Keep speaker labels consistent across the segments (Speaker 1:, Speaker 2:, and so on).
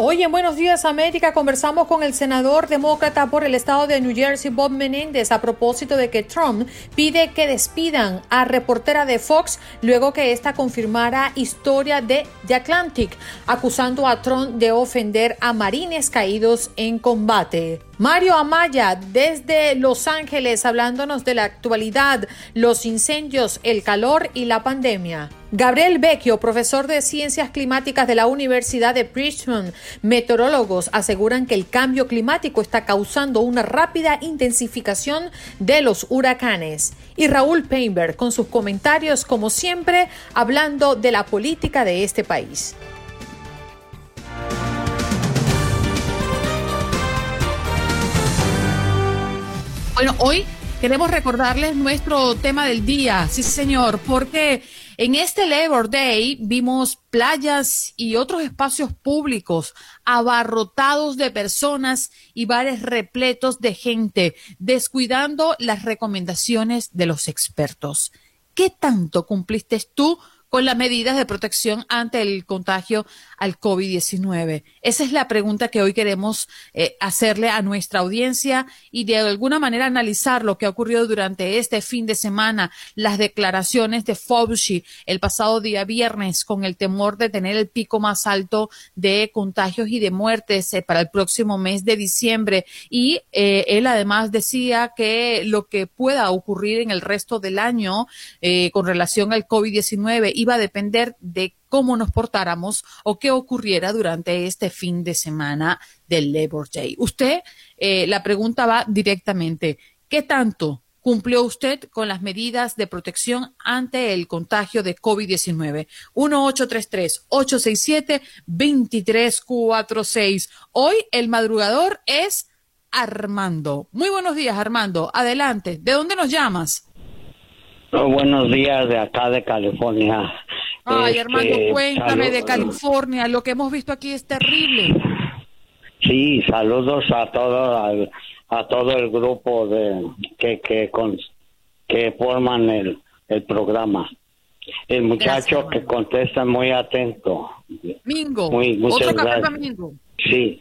Speaker 1: Hoy en Buenos Días América conversamos con el senador demócrata por el estado de New Jersey, Bob Menéndez, a propósito de que Trump pide que despidan a reportera de Fox luego que ésta confirmara historia de The Atlantic, acusando a Trump de ofender a marines caídos en combate. Mario Amaya, desde Los Ángeles, hablándonos de la actualidad, los incendios, el calor y la pandemia. Gabriel Vecchio, profesor de Ciencias Climáticas de la Universidad de Princeton. Meteorólogos aseguran que el cambio climático está causando una rápida intensificación de los huracanes. Y Raúl Painberg con sus comentarios, como siempre, hablando de la política de este país. Bueno, hoy queremos recordarles nuestro tema del día, sí señor, porque en este Labor Day vimos playas y otros espacios públicos abarrotados de personas y bares repletos de gente, descuidando las recomendaciones de los expertos. ¿Qué tanto cumpliste tú con las medidas de protección ante el contagio al COVID-19? Esa es la pregunta que hoy queremos eh, hacerle a nuestra audiencia y de alguna manera analizar lo que ha ocurrido durante este fin de semana, las declaraciones de Fauci el pasado día viernes con el temor de tener el pico más alto de contagios y de muertes eh, para el próximo mes de diciembre. Y eh, él además decía que lo que pueda ocurrir en el resto del año con relación al COVID-19 iba a depender de cómo nos portáramos o qué ocurriera durante este fin de semana del Labor Day. Usted, eh, la pregunta va directamente, ¿qué tanto cumplió usted con las medidas de protección ante el contagio de COVID-19? 1-833-867-2346. Hoy el madrugador es Armando. Muy buenos días, Armando. Adelante. ¿De dónde nos llamas?
Speaker 2: Buenos días de acá de California.
Speaker 1: Ay, este, Armando, cuéntame de California. Lo que hemos visto aquí es terrible.
Speaker 2: Sí, saludos a todo a, todo el grupo de que que que forman el, el programa. El muchacho que contesta muy atento.
Speaker 1: Mingo. Muy, muchas Otro gracias. Mingo.
Speaker 2: Sí.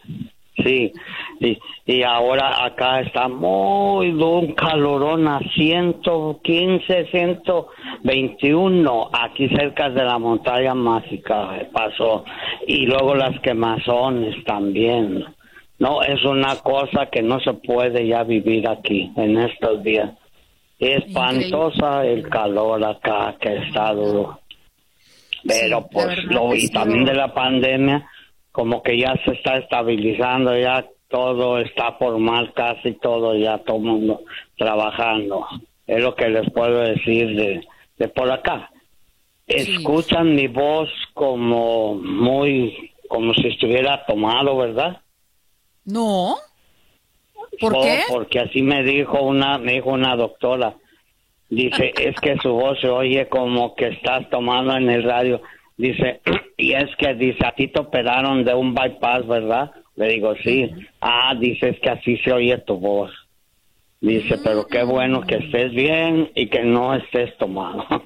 Speaker 2: Sí, y, y ahora acá está muy un calorón a 115, 121, aquí cerca de la montaña mágica pasó, y luego las quemazones también. No, es una cosa que no se puede ya vivir aquí en estos días. Espantosa el calor acá que está duro. Pero pues lo y también de la pandemia como que ya se está estabilizando, ya todo está formal, casi todo, ya todo mundo trabajando. Es lo que les puedo decir de, de por acá. Escuchan mi voz como muy, como si estuviera tomado, ¿verdad?
Speaker 1: No. ¿Por qué?
Speaker 2: Porque así me dijo una, me dijo una doctora. Dice, es que su voz se oye como que estás tomando en el radio. Dice, y es que dice, a ti te operaron de un bypass, ¿verdad? Le digo, sí. Ah, dice, es que así se oye tu voz. Dice, pero qué bueno que estés bien y que no estés tomado.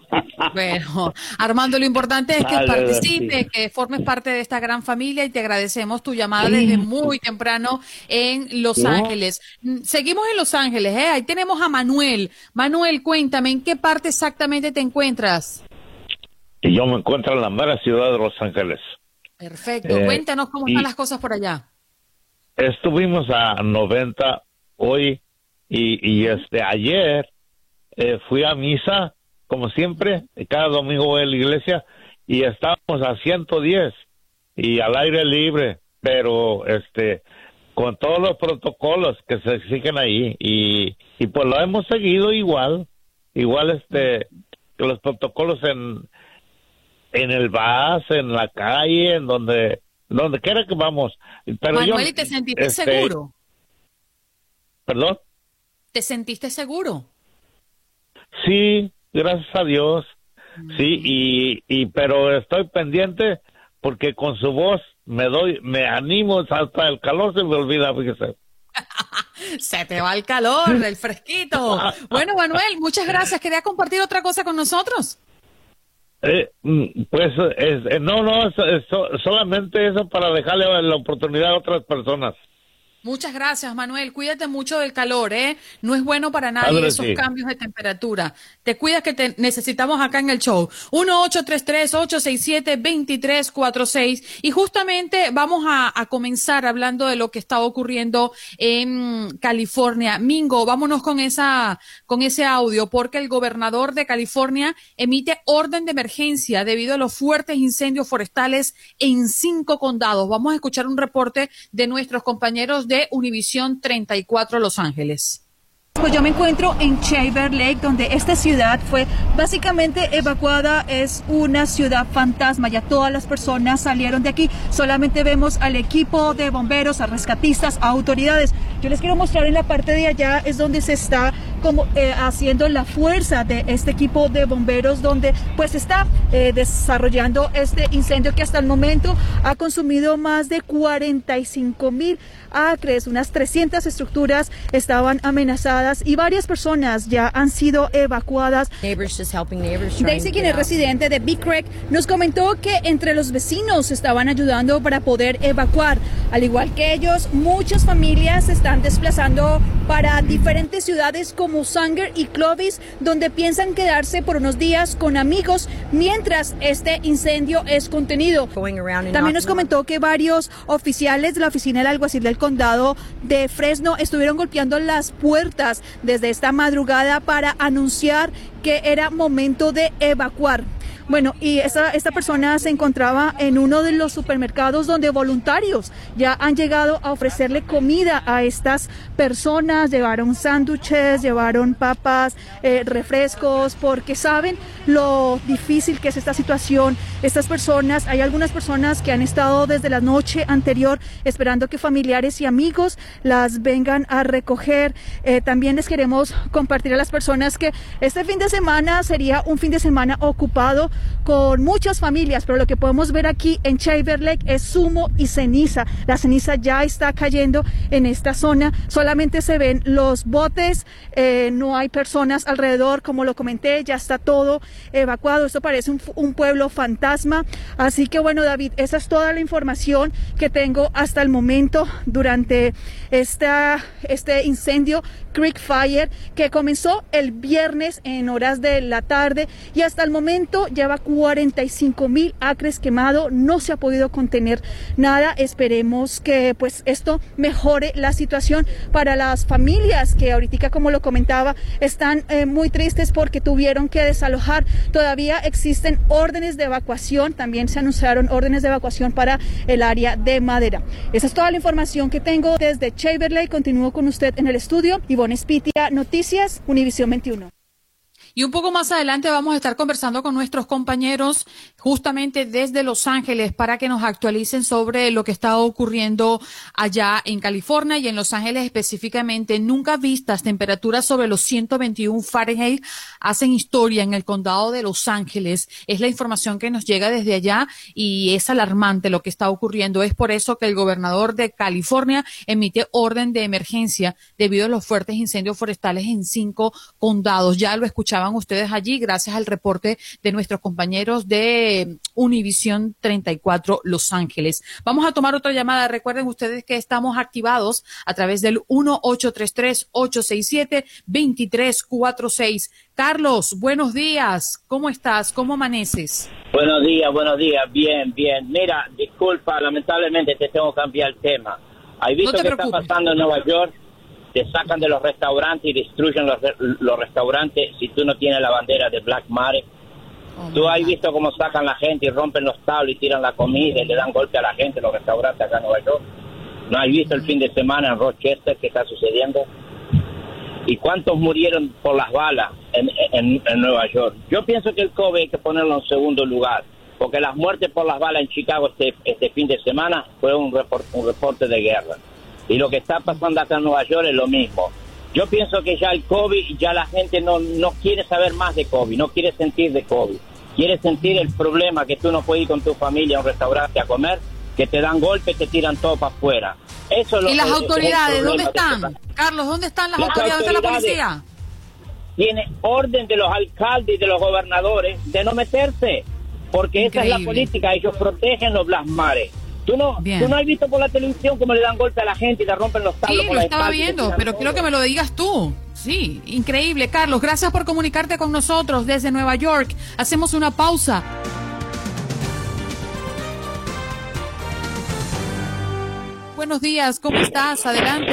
Speaker 1: Bueno, Armando, lo importante es que participe, que formes parte de esta gran familia y te agradecemos tu llamada desde muy temprano en Los Ángeles. Mm, seguimos en Los Ángeles, ¿eh? Ahí tenemos a Manuel. Manuel, cuéntame, ¿en qué parte exactamente te encuentras?
Speaker 3: Y yo me encuentro en la mera ciudad de Los Ángeles.
Speaker 1: Perfecto. Eh, Cuéntanos cómo están las cosas por allá.
Speaker 3: Estuvimos a 90 hoy y, este ayer eh, fui a misa, como siempre, cada domingo voy a la iglesia y estábamos a 110 y al aire libre, pero este con todos los protocolos que se exigen ahí y, y pues lo hemos seguido igual, igual este los protocolos en en el bus, en la calle, en donde donde quiera que vamos.
Speaker 1: Pero Manuel, ¿y te sentiste este, seguro?
Speaker 3: ¿Perdón?
Speaker 1: ¿Te sentiste seguro?
Speaker 3: Sí, gracias a Dios. Sí, y, y pero estoy pendiente porque con su voz me doy, me animo, hasta el calor se me olvida, fíjese.
Speaker 1: se te va el calor, el fresquito. Bueno, Manuel, muchas gracias. ¿Quería compartir otra cosa con nosotros?
Speaker 3: Eh, mm, pues eh, no, no, solamente eso para dejarle la oportunidad a otras personas.
Speaker 1: Muchas gracias, Manuel. Cuídate mucho del calor, ¿eh? No es bueno para nadie esos cambios de temperatura. Te cuidas que te necesitamos acá en el show. 1-833-867-2346. Y justamente vamos a, a, comenzar hablando de lo que está ocurriendo en California. Mingo, vámonos con esa, con ese audio, porque el gobernador de California emite orden de emergencia debido a los fuertes incendios forestales en cinco condados. Vamos a escuchar un reporte de nuestros compañeros de Univisión 34 Los Ángeles.
Speaker 4: Pues yo me encuentro en Shaver Lake, donde esta ciudad fue básicamente evacuada. Es una ciudad fantasma. Ya todas las personas salieron de aquí. Solamente vemos al equipo de bomberos, a rescatistas, a autoridades. Yo les quiero mostrar en la parte de allá es donde se está como eh, haciendo la fuerza de este equipo de bomberos, donde pues está eh, desarrollando este incendio que hasta el momento ha consumido más de 45 mil acres. Unas 300 estructuras estaban amenazadas y varias personas ya han sido evacuadas. Daisy, quien es residente de Big Creek, nos comentó que entre los vecinos estaban ayudando para poder evacuar. Al igual que ellos, muchas familias se están desplazando para diferentes ciudades como Sanger y Clovis, donde piensan quedarse por unos días con amigos mientras este incendio es contenido. También nos comentó que varios oficiales de la oficina del alguacil del condado de Fresno estuvieron golpeando las puertas desde esta madrugada para anunciar que era momento de evacuar. Bueno, y esta, esta persona se encontraba en uno de los supermercados donde voluntarios ya han llegado a ofrecerle comida a estas personas, llevaron sándwiches, llevaron papas, eh, refrescos, porque saben lo difícil que es esta situación. Estas personas, hay algunas personas que han estado desde la noche anterior esperando que familiares y amigos las vengan a recoger. Eh, también les queremos compartir a las personas que este fin de semana sería un fin de semana ocupado con muchas familias, pero lo que podemos ver aquí en Shaver Lake es humo y ceniza. La ceniza ya está cayendo en esta zona, solamente se ven los botes, eh, no hay personas alrededor, como lo comenté, ya está todo evacuado. Esto parece un, pueblo fantasma. Así que bueno, David, esa es toda la información que tengo hasta el momento durante esta, este incendio Creek Fire que comenzó el viernes en horas de la tarde y hasta el momento lleva 45 mil acres quemado, no se ha podido contener nada. Esperemos que pues esto mejore la situación para las familias que ahorita como lo comentaba están eh, muy tristes porque tuvieron que desalojar. Todavía existen órdenes de evacuación, también se anunciaron órdenes de evacuación para el área de madera. Esa es toda la información que tengo desde Chaverley. Continúo con usted en el estudio. Ivonne Spitia, Noticias, Univisión 21.
Speaker 1: Y un poco más adelante vamos a estar conversando con nuestros compañeros justamente desde Los Ángeles para que nos actualicen sobre lo que está ocurriendo allá en California y en Los Ángeles específicamente. Nunca vistas temperaturas sobre los 121 Fahrenheit hacen historia en el condado de Los Ángeles. Es la información que nos llega desde allá y es alarmante lo que está ocurriendo. Es por eso que el gobernador de California emite orden de emergencia debido a los fuertes incendios forestales en cinco condados. Ya lo escuchamos estaban ustedes allí gracias al reporte de nuestros compañeros de Univisión 34 Los Ángeles. Vamos a tomar otra llamada. Recuerden ustedes que estamos activados a través del 1-833-867-2346. Carlos, buenos días. ¿Cómo estás? ¿Cómo amaneces?
Speaker 5: Buenos días, buenos días. Bien, bien. Mira, disculpa, lamentablemente te tengo que cambiar el tema. ¿Has visto qué está pasando en Nueva York? Te sacan de los restaurantes y destruyen los, los restaurantes si tú no tienes la bandera de Black Mare. Oh, tú has visto cómo sacan la gente y rompen los tablos y tiran la comida y le dan golpe a la gente en los restaurantes acá en Nueva York. ¿No has visto el fin de semana en Rochester qué está sucediendo? ¿Y cuántos murieron por las balas en, en, Nueva York? Yo pienso que el COVID hay que ponerlo en segundo lugar, porque las muertes por las balas en Chicago este, este fin de semana fue un, un reporte de guerra. Y lo que está pasando acá en Nueva York es lo mismo. Yo pienso que ya el COVID, ya la gente no, no quiere saber más de COVID, no quiere sentir de COVID. quieres sentir el problema que tú no puedes ir con tu familia a un restaurante a comer, que te dan golpes, te tiran todo para afuera.
Speaker 1: Eso ¿Y las autoridades dónde están? Carlos, ¿dónde están las, autoridades, de la policía?
Speaker 5: Tiene orden de los alcaldes y de los gobernadores de no meterse, porque esa es la política, ellos protegen los blasmares. ¿Tú no, ¿Tú no has visto por la televisión cómo le dan golpe a la gente y le rompen los tablos?
Speaker 1: Sí, lo estaba viendo, pero quiero que me lo digas tú. Sí, increíble. Carlos, gracias por comunicarte con nosotros desde Nueva York. Hacemos una pausa. Buenos días, ¿cómo estás? Adelante.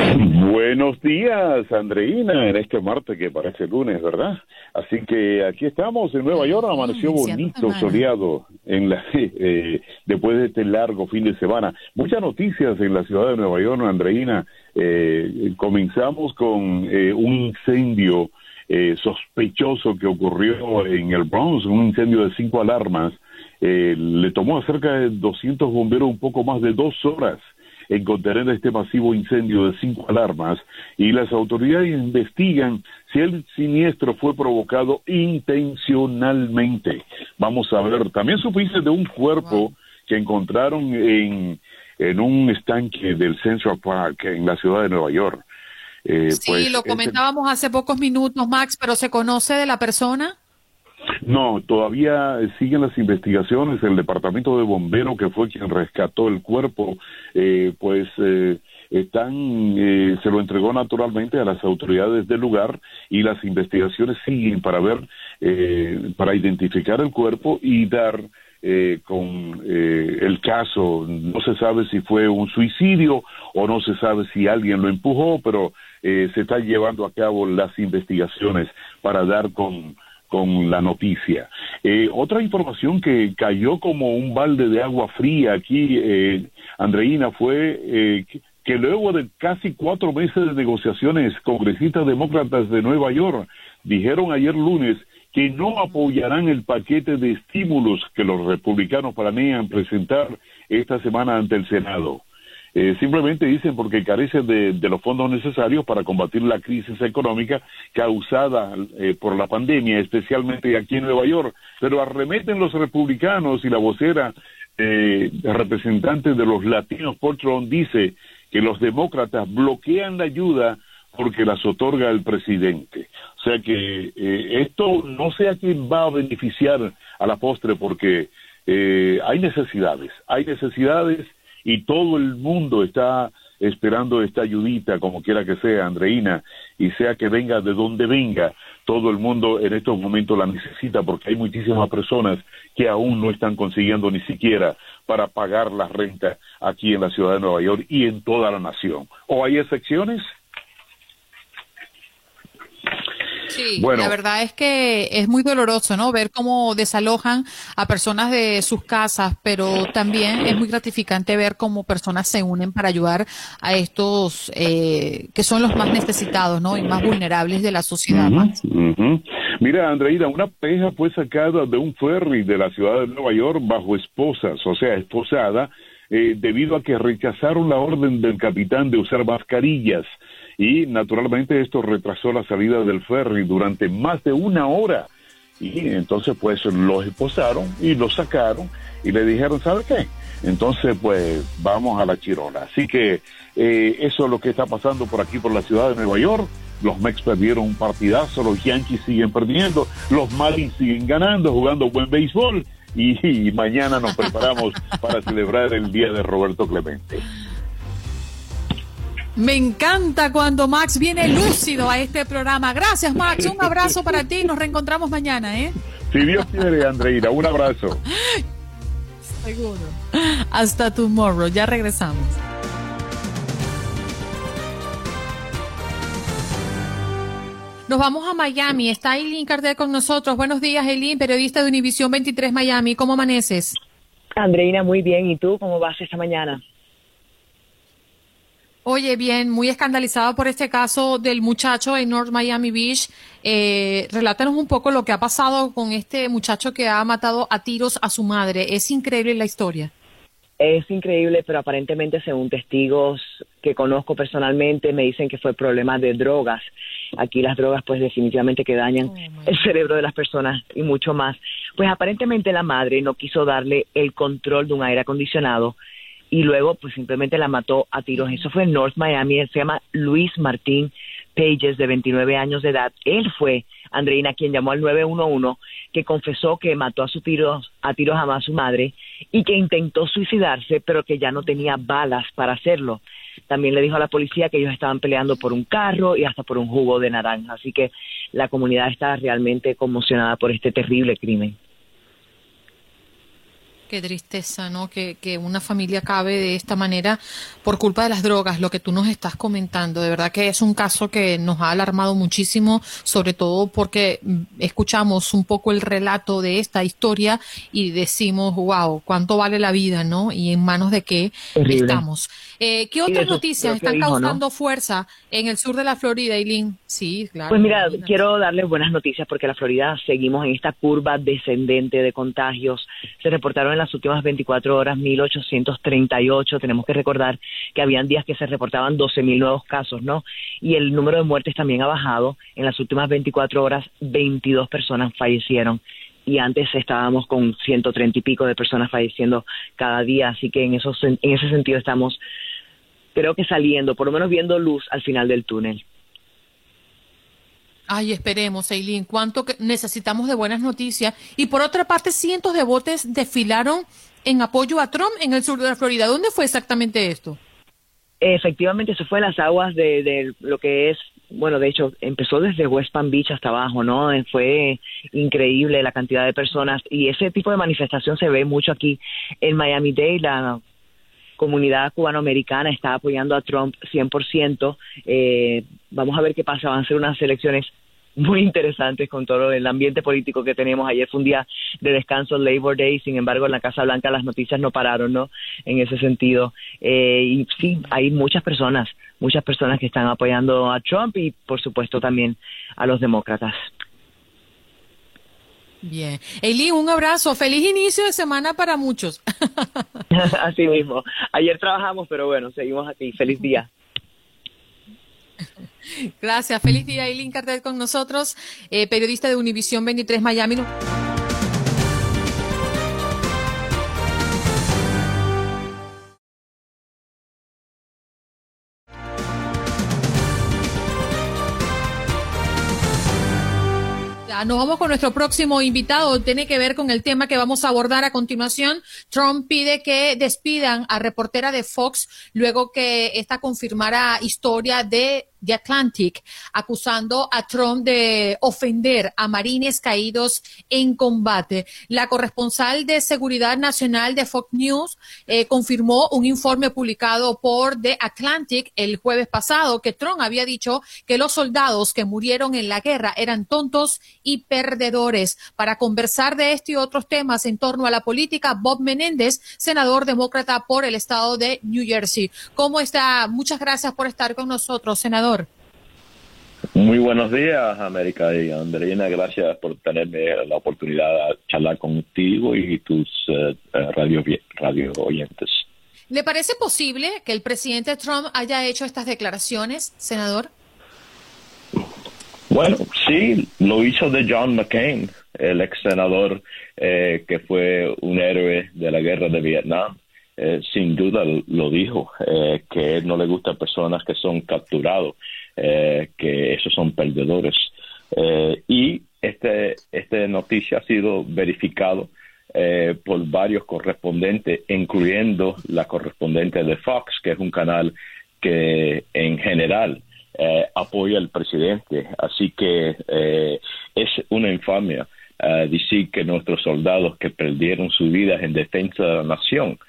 Speaker 6: Buenos días, Andreina, en este martes que parece lunes, ¿verdad? Así que aquí estamos en Nueva York, amaneció bonito, soleado, en la, eh, después de este largo fin de semana. Muchas noticias en la ciudad de Nueva York, Andreina. Eh, comenzamos con eh, un incendio sospechoso que ocurrió en el Bronx, un incendio de cinco alarmas. le tomó a cerca de 200 bomberos un poco más de dos horas en contener este masivo incendio de cinco alarmas y las autoridades investigan si el siniestro fue provocado intencionalmente. Vamos a ver, también supiste de un cuerpo que encontraron en, en un estanque del Central Park en la ciudad de Nueva York.
Speaker 1: Eh, sí, pues, lo comentábamos hace pocos minutos, Max, pero ¿se conoce de la persona?
Speaker 6: No, todavía siguen las investigaciones. El departamento de bomberos, que fue quien rescató el cuerpo, eh, pues eh, están, eh, se lo entregó naturalmente a las autoridades del lugar y las investigaciones siguen para ver, para identificar el cuerpo y dar con el caso. No se sabe si fue un suicidio o no se sabe si alguien lo empujó, pero se están llevando a cabo las investigaciones para dar con con la noticia. Eh, otra información que cayó como un balde de agua fría aquí, eh, Andreina, fue eh, que luego de casi cuatro meses de negociaciones, congresistas demócratas de Nueva York dijeron ayer lunes que no apoyarán el paquete de estímulos que los republicanos planean presentar esta semana ante el Senado. Eh, simplemente dicen porque carecen de, los fondos necesarios para combatir la crisis económica causada eh, por la pandemia, especialmente aquí en Nueva York. Pero arremeten los republicanos y la vocera eh, representante de los latinos, Trump, dice que los demócratas bloquean la ayuda porque las otorga el presidente. O sea que eh, esto no sé a quién va a beneficiar a la postre porque hay necesidades, hay necesidades y todo el mundo está esperando esta ayudita, como quiera que sea, Andreina, y sea que venga de donde venga, todo el mundo en estos momentos la necesita porque hay muchísimas personas que aún no están consiguiendo ni siquiera para pagar la renta aquí en la ciudad de Nueva York y en toda la nación. ¿O hay excepciones?
Speaker 1: Sí, bueno, la verdad es que es muy doloroso, ¿no? Ver cómo desalojan a personas de sus casas, pero también es muy gratificante ver cómo personas se unen para ayudar a estos eh, que son los más necesitados, ¿no? Y más vulnerables de la sociedad.
Speaker 6: Mira, Andreida, una peja fue sacada de un ferry de la ciudad de Nueva York bajo esposas, o sea, esposada, eh, debido a que rechazaron la orden del capitán de usar mascarillas y naturalmente esto retrasó la salida del ferry durante más de una hora y entonces pues los esposaron y lo sacaron y le dijeron, ¿sabe qué? Entonces pues vamos a la chirola. Así que eh, eso es lo que está pasando por aquí, por la ciudad de Nueva York. Los Mex perdieron un partidazo, los Yankees siguen perdiendo, los Marlins siguen ganando, jugando buen béisbol y mañana nos preparamos para celebrar el día de Roberto Clemente.
Speaker 1: Me encanta cuando Max viene lúcido a este programa. Gracias, Max. Un abrazo para ti. Nos reencontramos mañana, ¿eh?
Speaker 6: Si Dios quiere, Andreina. Un abrazo.
Speaker 1: Seguro. Hasta tomorrow. Ya regresamos. Nos vamos a Miami. Está Eileen Carter con nosotros. Buenos días, Eileen, periodista de Univisión 23 Miami. ¿Cómo amaneces?
Speaker 7: Andreina, muy bien. ¿Y tú cómo vas esta mañana?
Speaker 1: Oye, bien, muy escandalizado por este caso del muchacho en North Miami Beach. Eh, relátanos un poco lo que ha pasado con este muchacho que ha matado a tiros a su madre. Es increíble la historia.
Speaker 7: Es increíble, pero aparentemente, según testigos que conozco personalmente me dicen que fue problema de drogas. Aquí las drogas pues definitivamente que dañan oh, el cerebro de las personas y mucho más. Pues aparentemente la madre no quiso darle el control de un aire acondicionado y luego pues simplemente la mató a tiros. Eso fue en North Miami, él se llama Luis Martín Pages, de 29 años de edad. Él fue, Andreina, quien llamó al 911, que confesó que mató a, su tiros, a tiros a su madre y que intentó suicidarse, pero que ya no tenía balas para hacerlo. También le dijo a la policía que ellos estaban peleando por un carro y hasta por un jugo de naranja. Así que la comunidad está realmente conmocionada por este terrible crimen.
Speaker 1: Qué tristeza, ¿no? Que, que, una familia acabe de esta manera por culpa de las drogas, lo que tú nos estás comentando. De verdad que es un caso que nos ha alarmado muchísimo, sobre todo porque escuchamos un poco el relato de esta historia y decimos, wow, cuánto vale la vida, ¿no? Y en manos de qué estamos. Eh, ¿Qué otras noticias están causando fuerza en el sur de la Florida, Eileen? Sí, claro.
Speaker 7: Pues mira, quiero darles buenas noticias porque la Florida seguimos en esta curva descendente de contagios. Se reportaron en las últimas 24 horas 1.838. Tenemos que recordar que habían días que se reportaban 12.000 nuevos casos, ¿no? Y el número de muertes también ha bajado. En las últimas 24 horas, 22 personas fallecieron y antes estábamos con 130 y pico de personas falleciendo cada día, así que en, esos, en ese sentido estamos creo que saliendo, por lo menos viendo luz al final del túnel.
Speaker 1: Ay, esperemos, Eileen, cuánto necesitamos de buenas noticias. Y por otra parte, cientos de botes desfilaron en apoyo a Trump en el sur de la Florida. ¿Dónde fue exactamente esto?
Speaker 7: Efectivamente, eso fue en las aguas de, lo que es, bueno, de hecho, empezó desde West Palm Beach hasta abajo, ¿no? Fue increíble la cantidad de personas y ese tipo de manifestación se ve mucho aquí en Miami-Dade. La comunidad cubanoamericana está apoyando a Trump 100%. Eh, vamos a ver qué pasa. Van a ser unas elecciones muy interesantes con todo el ambiente político que tenemos. Ayer fue un día de descanso, Labor Day, sin embargo en la Casa Blanca las noticias no pararon, ¿no? En ese sentido. Eh, y sí, hay muchas personas, muchas personas que están apoyando a Trump y por supuesto también a los demócratas.
Speaker 1: Bien. Eli, un abrazo. Feliz inicio de semana para muchos.
Speaker 7: Así mismo. Ayer trabajamos, pero bueno, seguimos aquí. Feliz día.
Speaker 1: Gracias. Feliz día, Eileen Cartel con nosotros, eh, periodista de Univisión 23 Miami. Nos vamos con nuestro próximo invitado. Tiene que ver con el tema que vamos a abordar a continuación. Trump pide que despidan a reportera de Fox luego que esta confirmara historia de The Atlantic, acusando a Trump de ofender a marines caídos en combate. La corresponsal de Seguridad Nacional de Fox News eh, confirmó un informe publicado por The Atlantic el jueves pasado que Trump había dicho que los soldados que murieron en la guerra eran tontos y perdedores. Para conversar de este y otros temas en torno a la política, Bob Menéndez, senador demócrata por el estado de New Jersey. ¿Cómo está? Muchas gracias por estar con nosotros, senador.
Speaker 8: Muy buenos días, América y Andreina. Gracias por tenerme la oportunidad de charlar contigo y tus eh, eh, radio, radio oyentes.
Speaker 1: ¿Le parece posible que el presidente Trump haya hecho estas declaraciones, senador?
Speaker 8: Bueno, sí, lo hizo de John McCain, el ex senador eh, que fue un héroe de la guerra de Vietnam. sin duda lo dijo, que no le gustan personas que son capturados eh, que esos son perdedores. Eh, y este, esta noticia ha sido verificado eh, por varios correspondentes, incluyendo la correspondente de Fox, que es un canal que en general apoya al presidente. Así que es una infamia decir que nuestros soldados que perdieron su vida en defensa de la nación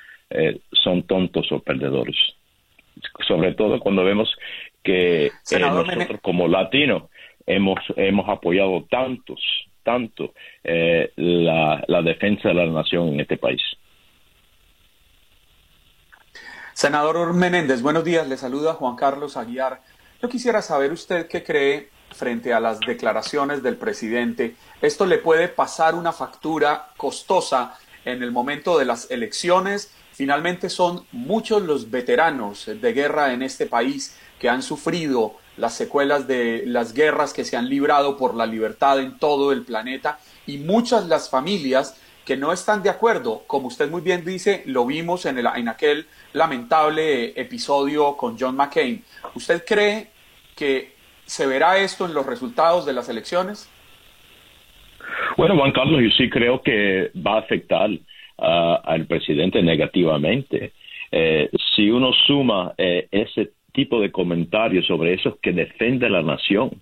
Speaker 8: son tontos o perdedores. Sobre todo cuando vemos que eh, nosotros como latinos hemos, hemos apoyado tantos, tanto eh, la, la defensa de la nación en este país.
Speaker 9: Senador Menéndez, buenos días. Le saluda Juan Carlos Aguiar. Yo quisiera saber usted qué cree frente a las declaraciones del presidente. ¿Esto le puede pasar una factura costosa en el momento de las elecciones Finalmente son muchos los veteranos de guerra en este país que han sufrido las secuelas de las guerras que se han librado por la libertad en todo el planeta y muchas las familias que no están de acuerdo. Como usted muy bien dice, lo vimos en, el, en aquel lamentable episodio con John McCain. ¿Usted cree que se verá esto en los resultados de las elecciones?
Speaker 8: Bueno, Juan Carlos, yo sí creo que va a afectar al presidente negativamente. Eh, si uno suma eh, ese tipo de comentarios sobre esos que defienden la nación,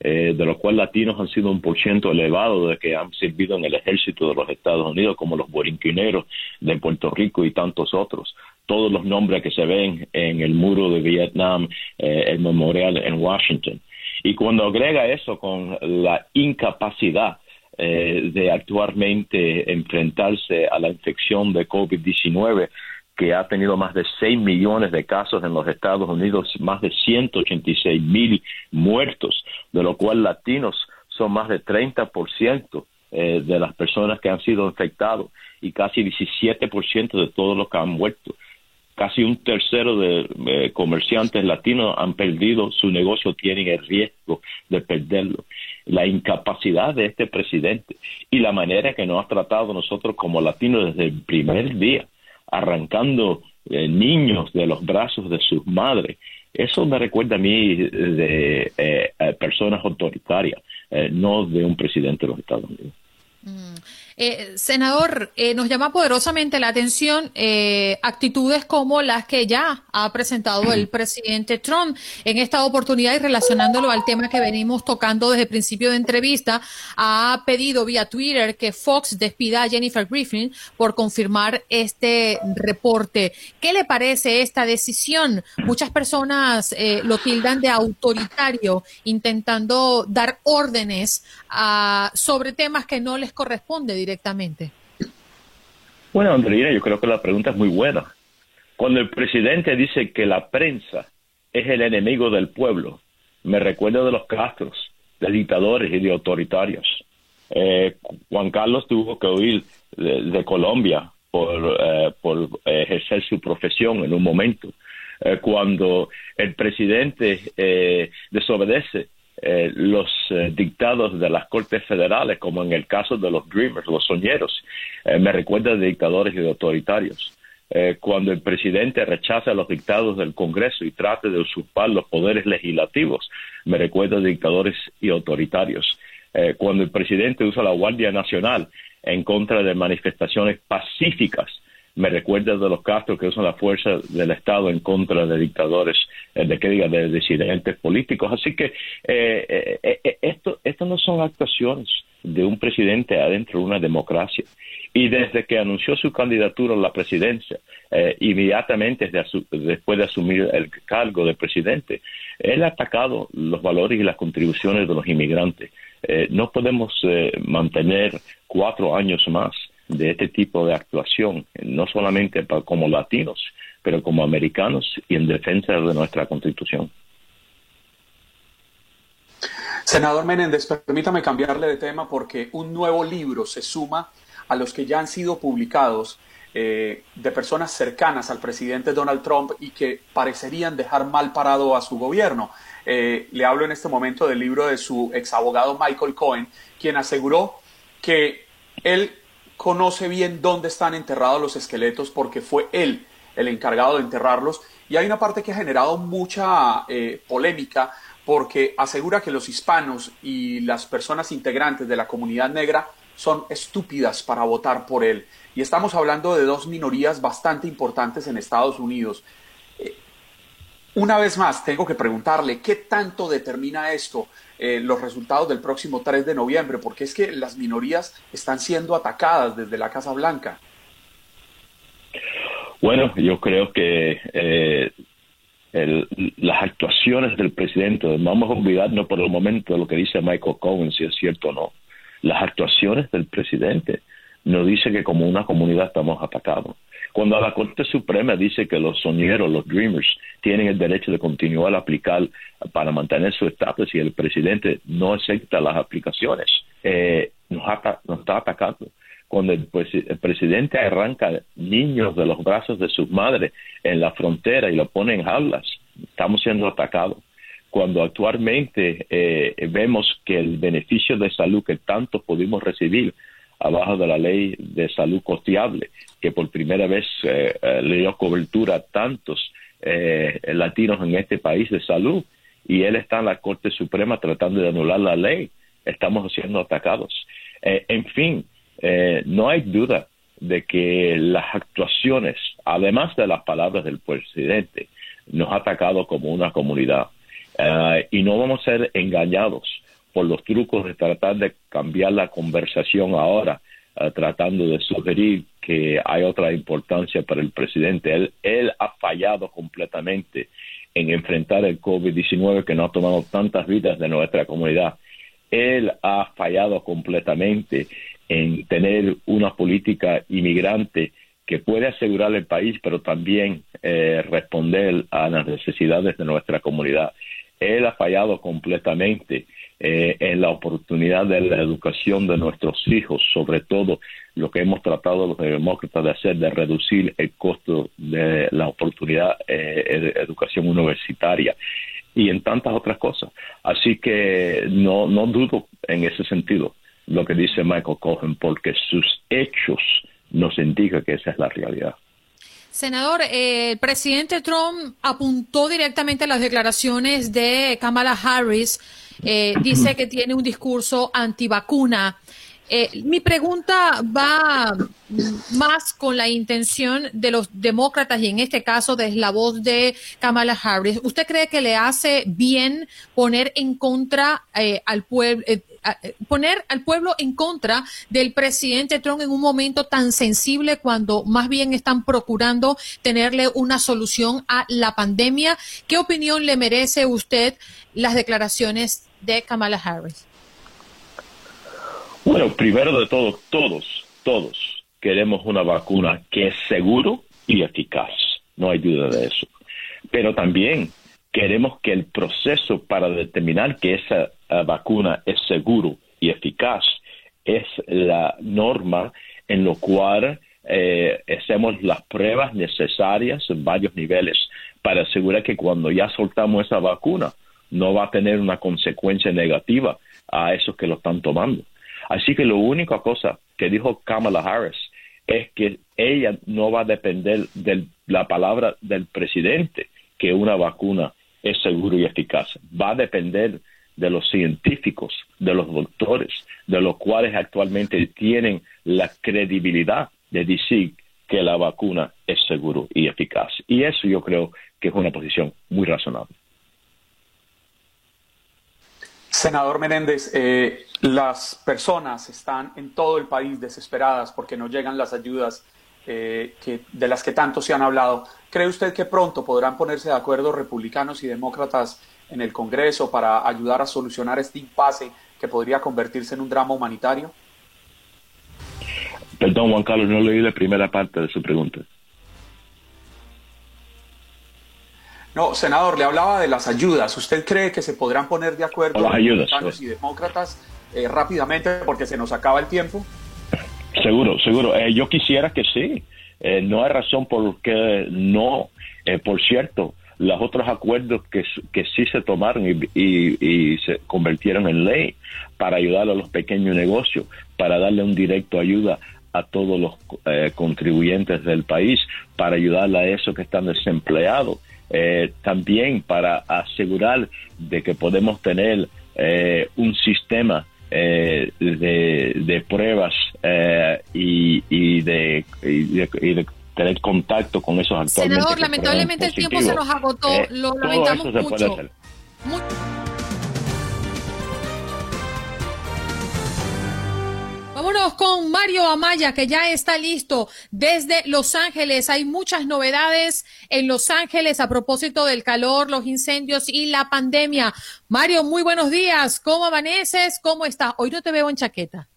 Speaker 8: eh, de los cuales latinos han sido un por ciento elevado de que han servido en el ejército de los Estados Unidos, como los borinquineros de Puerto Rico y tantos otros. Todos los nombres que se ven en el muro de Vietnam, el memorial en Washington. Y cuando agrega eso con la incapacidad eh, de actualmente enfrentarse a la infección de COVID-19 que ha tenido más de 6 millones de casos en los Estados Unidos, más de 186 mil muertos, de lo cual latinos son más de 30% eh, de las personas que han sido infectados y casi 17% de todos los que han muerto. Casi un tercero de eh, comerciantes latinos han perdido su negocio, tienen el riesgo de perderlo la incapacidad de este presidente y la manera que nos ha tratado nosotros como latinos desde el primer día, arrancando eh, niños de los brazos de sus madres. Eso me recuerda a mí de eh, personas autoritarias, eh, no de un presidente de los Estados Unidos.
Speaker 1: Mm. Eh, senador, eh, nos llama poderosamente la atención eh, actitudes como las que ya ha presentado el presidente Trump en esta oportunidad y relacionándolo al tema que venimos tocando desde el principio de entrevista, ha pedido vía Twitter que Fox despida a Jennifer Griffin por confirmar este reporte. ¿Qué le parece esta decisión? Muchas personas lo tildan de autoritario, intentando dar órdenes a, sobre temas que no les corresponde directamente?
Speaker 8: Bueno, Andrea, yo creo que la pregunta es muy buena. Cuando el presidente dice que la prensa es el enemigo del pueblo, me recuerda de los Castros, de dictadores y de autoritarios. Eh, Juan Carlos tuvo que huir de, Colombia por, eh, por ejercer su profesión en un momento. Eh, cuando el presidente desobedece eh, los eh, dictados de las Cortes Federales, como en el caso de los Dreamers, los soñeros. Eh, me recuerda de dictadores y de autoritarios. cuando el presidente rechaza los dictados del Congreso y trata de usurpar los poderes legislativos, me recuerda de dictadores y autoritarios. cuando el presidente usa la Guardia Nacional en contra de manifestaciones pacíficas me recuerda de los Castro que usan la fuerza del Estado en contra de dictadores, eh, de que diga, de disidentes políticos. Así que eh, eh, esto, esto no son actuaciones de un presidente adentro de una democracia. Y desde que anunció su candidatura a la presidencia, inmediatamente después de asumir el cargo de presidente, él ha atacado los valores y las contribuciones de los inmigrantes. no podemos mantener cuatro años más de este tipo de actuación, no solamente como latinos, pero como americanos y en defensa de nuestra constitución.
Speaker 9: Senador Menéndez, permítame cambiarle de tema porque un nuevo libro se suma a los que ya han sido publicados eh, de personas cercanas al presidente Donald Trump y que parecerían dejar mal parado a su gobierno. Eh, le hablo en este momento del libro de su ex abogado Michael Cohen, quien aseguró que él conoce bien dónde están enterrados los esqueletos porque fue él el encargado de enterrarlos. Y hay una parte que ha generado mucha eh, polémica porque asegura que los hispanos y las personas integrantes de la comunidad negra son estúpidas para votar por él. Y estamos hablando de dos minorías bastante importantes en Estados Unidos. Una vez más, tengo que preguntarle, ¿qué tanto determina esto eh, los resultados del próximo 3 de noviembre? Porque es que las minorías están siendo atacadas desde la Casa Blanca.
Speaker 8: Bueno, yo creo que eh, las actuaciones del presidente, vamos a olvidarnos por el momento de lo que dice Michael Cohen, si es cierto o no. Las actuaciones del presidente nos dice que como una comunidad estamos atacados. Cuando la Corte Suprema dice que los soñeros, los dreamers, tienen el derecho de continuar a aplicar para mantener su estatus y el presidente no acepta las aplicaciones, eh, nos, está atacando. cuando el, presidente arranca niños de los brazos de sus madres en la frontera y lo pone en jaulas, estamos siendo atacados. Cuando actualmente eh, vemos que el beneficio de salud que tanto pudimos recibir abajo de la ley de salud costeable, que por primera vez eh, eh, le dio cobertura a tantos latinos en este país de salud, y él está en la Corte Suprema tratando de anular la ley, estamos siendo atacados. en fin, eh, no hay duda de que las actuaciones, además de las palabras del presidente, nos ha atacado como una comunidad. Eh, y no vamos a ser engañados por los trucos de tratar de cambiar la conversación ahora, eh, tratando de sugerir que hay otra importancia para el presidente. Él, ha fallado completamente en enfrentar el COVID-19 que no ha tomado tantas vidas de nuestra comunidad. Él ha fallado completamente en tener una política inmigrante que puede asegurar el país, pero también eh, responder a las necesidades de nuestra comunidad. Él ha fallado completamente eh, en la oportunidad de la educación de nuestros hijos, sobre todo lo que hemos tratado los demócratas de hacer, de reducir el costo de la oportunidad eh, de educación universitaria y en tantas otras cosas. Así que no, no dudo en ese sentido lo que dice Michael Cohen, porque sus hechos nos indican que esa es la realidad.
Speaker 1: Senador, eh, el presidente Trump apuntó directamente a las declaraciones de Kamala Harris. Eh, dice que tiene un discurso antivacuna. Eh, mi pregunta va más con la intención de los demócratas y en este caso de la voz de Kamala Harris. ¿Usted cree que le hace bien poner en contra eh, al pueblo? Eh, poner al pueblo en contra del presidente Trump en un momento tan sensible cuando más bien están procurando tenerle una solución a la pandemia. ¿Qué opinión le merece usted las declaraciones de Kamala Harris?
Speaker 8: Bueno, primero de todo, todos, todos queremos una vacuna que es seguro y eficaz. No hay duda de eso. Pero también queremos que el proceso para determinar que esa eh, vacuna es seguro y eficaz es la norma en lo cual eh, hacemos las pruebas necesarias en varios niveles para asegurar que cuando ya soltamos esa vacuna no va a tener una consecuencia negativa a esos que lo están tomando. Así que la única cosa que dijo Kamala Harris es que ella no va a depender de la palabra del presidente que una vacuna es segura y eficaz. Va a depender de los científicos, de los doctores, de los cuales actualmente tienen la credibilidad de decir que la vacuna es segura y eficaz. Y eso yo creo que es una posición muy razonable.
Speaker 9: Senador Menéndez, eh, las personas están en todo el país desesperadas porque no llegan las ayudas eh, de las que tanto se han hablado. ¿Cree usted que pronto podrán ponerse de acuerdo republicanos y demócratas en el Congreso para ayudar a solucionar este impasse que podría convertirse en un drama humanitario?
Speaker 8: Perdón, Juan Carlos, no leí la primera parte de su pregunta.
Speaker 9: No, senador, le hablaba de las ayudas. ¿Usted cree que se podrán poner de acuerdo
Speaker 8: los
Speaker 9: republicanos y demócratas eh, rápidamente porque se nos acaba el tiempo?
Speaker 8: Seguro, seguro. Eh, yo quisiera que sí. Eh, no hay razón por qué no. por cierto, los otros acuerdos que, que sí se tomaron y, se convirtieron en ley para ayudar a los pequeños negocios, para darle un directo ayuda a todos los contribuyentes del país, para ayudar a esos que están desempleados eh, también para asegurar de que podemos tener eh, un sistema eh, de, pruebas y, de, tener contacto con esos actores.
Speaker 1: Senador, lamentablemente el tiempo se nos agotó, lo lamentamos mucho. Vámonos con Mario Amaya, que ya está listo desde Los Ángeles. Hay muchas novedades en Los Ángeles a propósito del calor, los incendios y la pandemia. Mario, muy buenos días. ¿Cómo amaneces? ¿Cómo estás? Hoy no te veo en chaqueta.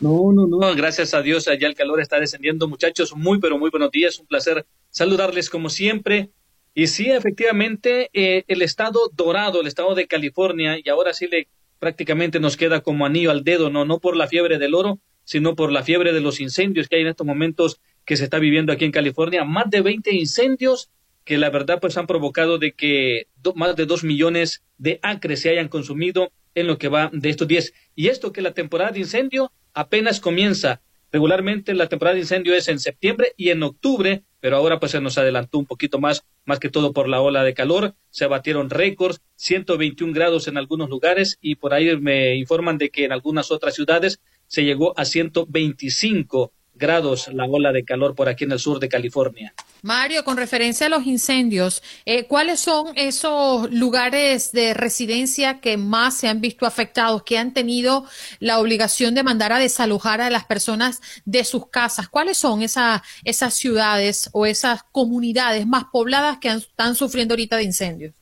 Speaker 10: No, no, no, gracias a Dios, allá el calor está descendiendo. Muchachos, muy, pero muy buenos días. Un placer saludarles como siempre. Y sí, efectivamente, eh, el estado dorado, el estado de California, y ahora sí le prácticamente nos queda como anillo al dedo, no, no por la fiebre del oro, sino por la fiebre de los incendios que hay en estos momentos que se está viviendo aquí en California. Más de 20 incendios que la verdad pues han provocado de que más de dos millones de acres se hayan consumido en lo que va de estos días. Y esto que la temporada de incendio apenas comienza. Regularmente la temporada de incendio es en septiembre y en octubre, pero ahora pues se nos adelantó un poquito más, más que todo por la ola de calor. Se batieron récords, 121 grados en algunos lugares y por ahí me informan de que en algunas otras ciudades se llegó a 125 grados la ola de calor por aquí en el sur de California.
Speaker 1: Mario, con referencia a los incendios, eh, ¿cuáles son esos lugares de residencia que más se han visto afectados, que han tenido la obligación de mandar a desalojar a las personas de sus casas? ¿Cuáles son esas, esas ciudades o esas comunidades más pobladas que están sufriendo ahorita de incendios?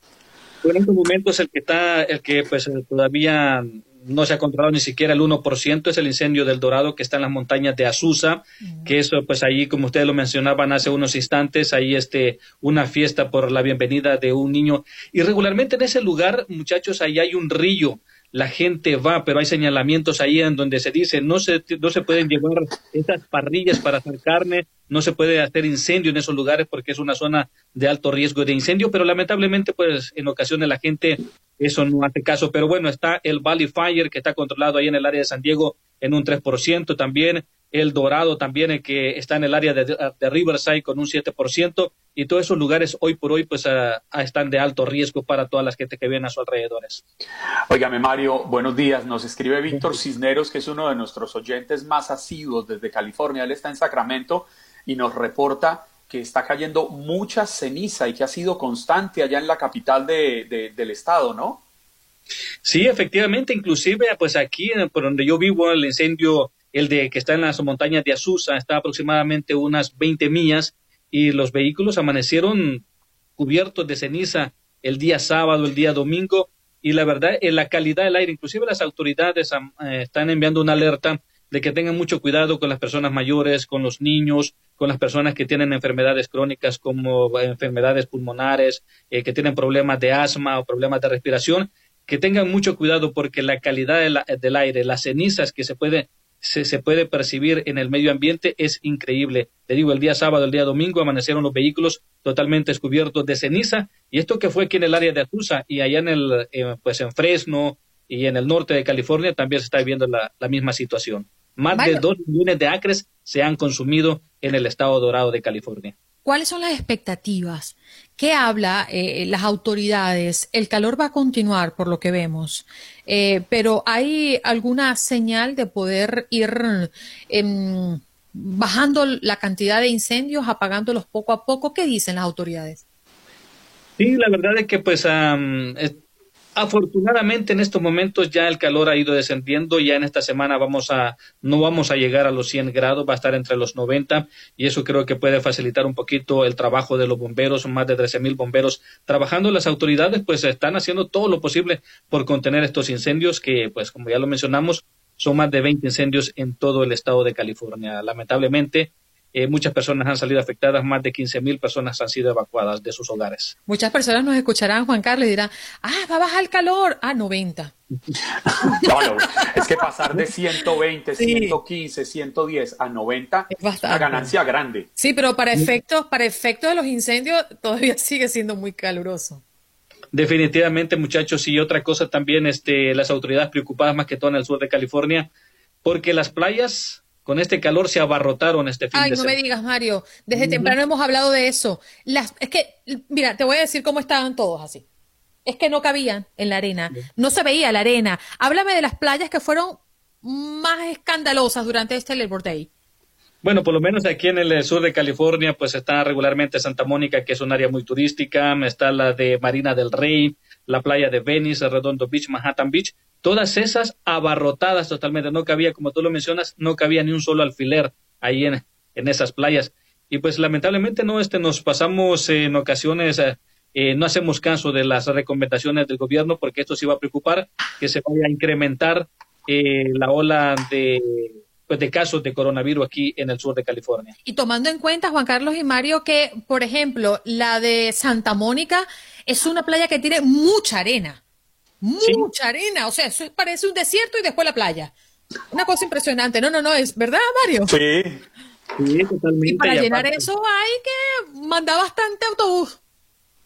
Speaker 10: Bueno, en estos momentos el que está, el que pues todavía no se ha controlado ni siquiera el 1%, es el incendio del Dorado que está en las montañas de Azusa, que eso, pues ahí, como ustedes lo mencionaban hace unos instantes, ahí este, una fiesta por la bienvenida de un niño. Y regularmente en ese lugar, muchachos, ahí hay un río la gente va, pero hay señalamientos ahí en donde se dice no se, no se pueden llevar estas parrillas para hacer carne, no se puede hacer incendio en esos lugares porque es una zona de alto riesgo de incendio, pero lamentablemente pues en ocasiones la gente eso no hace caso, pero bueno, está el Valley Fire que está controlado ahí en el área de San Diego en un 3%, también el Dorado también el que está en el área de, de Riverside con un 7%, y todos esos lugares hoy por hoy pues están de alto riesgo para todas las gente que viven a sus alrededores.
Speaker 9: Óigame Mario, buenos días. Nos escribe Víctor Cisneros, que es uno de nuestros oyentes más asiduos desde California. Él está en Sacramento y nos reporta que está cayendo mucha ceniza y que ha sido constante allá en la capital de, del estado, ¿no?
Speaker 10: Sí, efectivamente, inclusive pues aquí por donde yo vivo el incendio, el de que está en las montañas de Azusa, está aproximadamente unas 20 millas y los vehículos amanecieron cubiertos de ceniza el día sábado, el día domingo, y la verdad, en la calidad del aire, inclusive las autoridades eh, están enviando una alerta de que tengan mucho cuidado con las personas mayores, con los niños, con las personas que tienen enfermedades crónicas como eh, enfermedades pulmonares, eh, que tienen problemas de asma o problemas de respiración, que tengan mucho cuidado porque la calidad del aire, las cenizas que se puede se, se, puede percibir en el medio ambiente es increíble. Te digo, el día sábado, el día domingo amanecieron los vehículos totalmente descubiertos de ceniza y esto que fue aquí en el área de Azusa y allá en el, eh, pues en Fresno y en el norte de California también se está viviendo la, la misma situación. Más de dos millones de acres se han consumido en el estado dorado de California.
Speaker 1: ¿Cuáles son las expectativas? ¿Qué habla eh, las autoridades? El calor va a continuar, por lo que vemos, eh, pero ¿hay alguna señal de poder ir em, bajando la cantidad de incendios, apagándolos poco a poco? ¿Qué dicen las autoridades?
Speaker 10: Sí, la verdad es que pues Afortunadamente en estos momentos ya el calor ha ido descendiendo, ya en esta semana vamos a, no vamos a llegar a los 100 grados, va a estar entre los 90 y eso creo que puede facilitar un poquito el trabajo de los bomberos, más de 13 mil bomberos trabajando. Las autoridades pues están haciendo todo lo posible por contener estos incendios que pues como ya lo mencionamos son más de 20 incendios en todo el estado de California. Lamentablemente eh, muchas personas han salido afectadas, más de 15 mil personas han sido evacuadas de sus hogares.
Speaker 1: Muchas personas nos escucharán, Juan Carlos, y dirán, ah, va a bajar el calor, ah, 90.
Speaker 9: no, es que pasar de 120, 115, 110 a 90 es una ganancia grande.
Speaker 1: Sí, pero para efectos, para efectos de los incendios todavía sigue siendo muy caluroso.
Speaker 10: Definitivamente, muchachos, y otra cosa también, este, las autoridades preocupadas más que todo en el sur de California, porque las playas con este calor se abarrotaron este fin
Speaker 1: Ay,
Speaker 10: de
Speaker 1: no me digas, Mario. Desde temprano hemos hablado de eso. Las, es que, mira, te voy a decir cómo estaban todos así. Es que no cabían en la arena. No se veía la arena. Háblame de las playas que fueron más escandalosas durante este Labor Day.
Speaker 10: Bueno, por lo menos aquí en el sur de California, pues está regularmente Santa Mónica, que es un área muy turística, está la de Marina del Rey, la playa de Venice, Redondo Beach, Manhattan Beach, todas esas abarrotadas totalmente, no cabía, como tú lo mencionas, no cabía ni un solo alfiler ahí en, en esas playas. Y pues lamentablemente no, este, nos pasamos en ocasiones, eh, eh, no hacemos caso de las recomendaciones del gobierno porque esto sí va a preocupar, que se vaya a incrementar eh, la ola de, pues, de casos de coronavirus aquí en el sur de California.
Speaker 1: Y tomando en cuenta, Juan Carlos y Mario, que, por ejemplo, la de Santa Mónica es una playa que tiene mucha arena mucha arena, o sea, eso parece un desierto y después la playa. Una cosa impresionante. No, no, no, es verdad, Mario.
Speaker 9: Sí.
Speaker 10: Sí, totalmente.
Speaker 1: Y para llenar eso hay que mandar bastante autobús.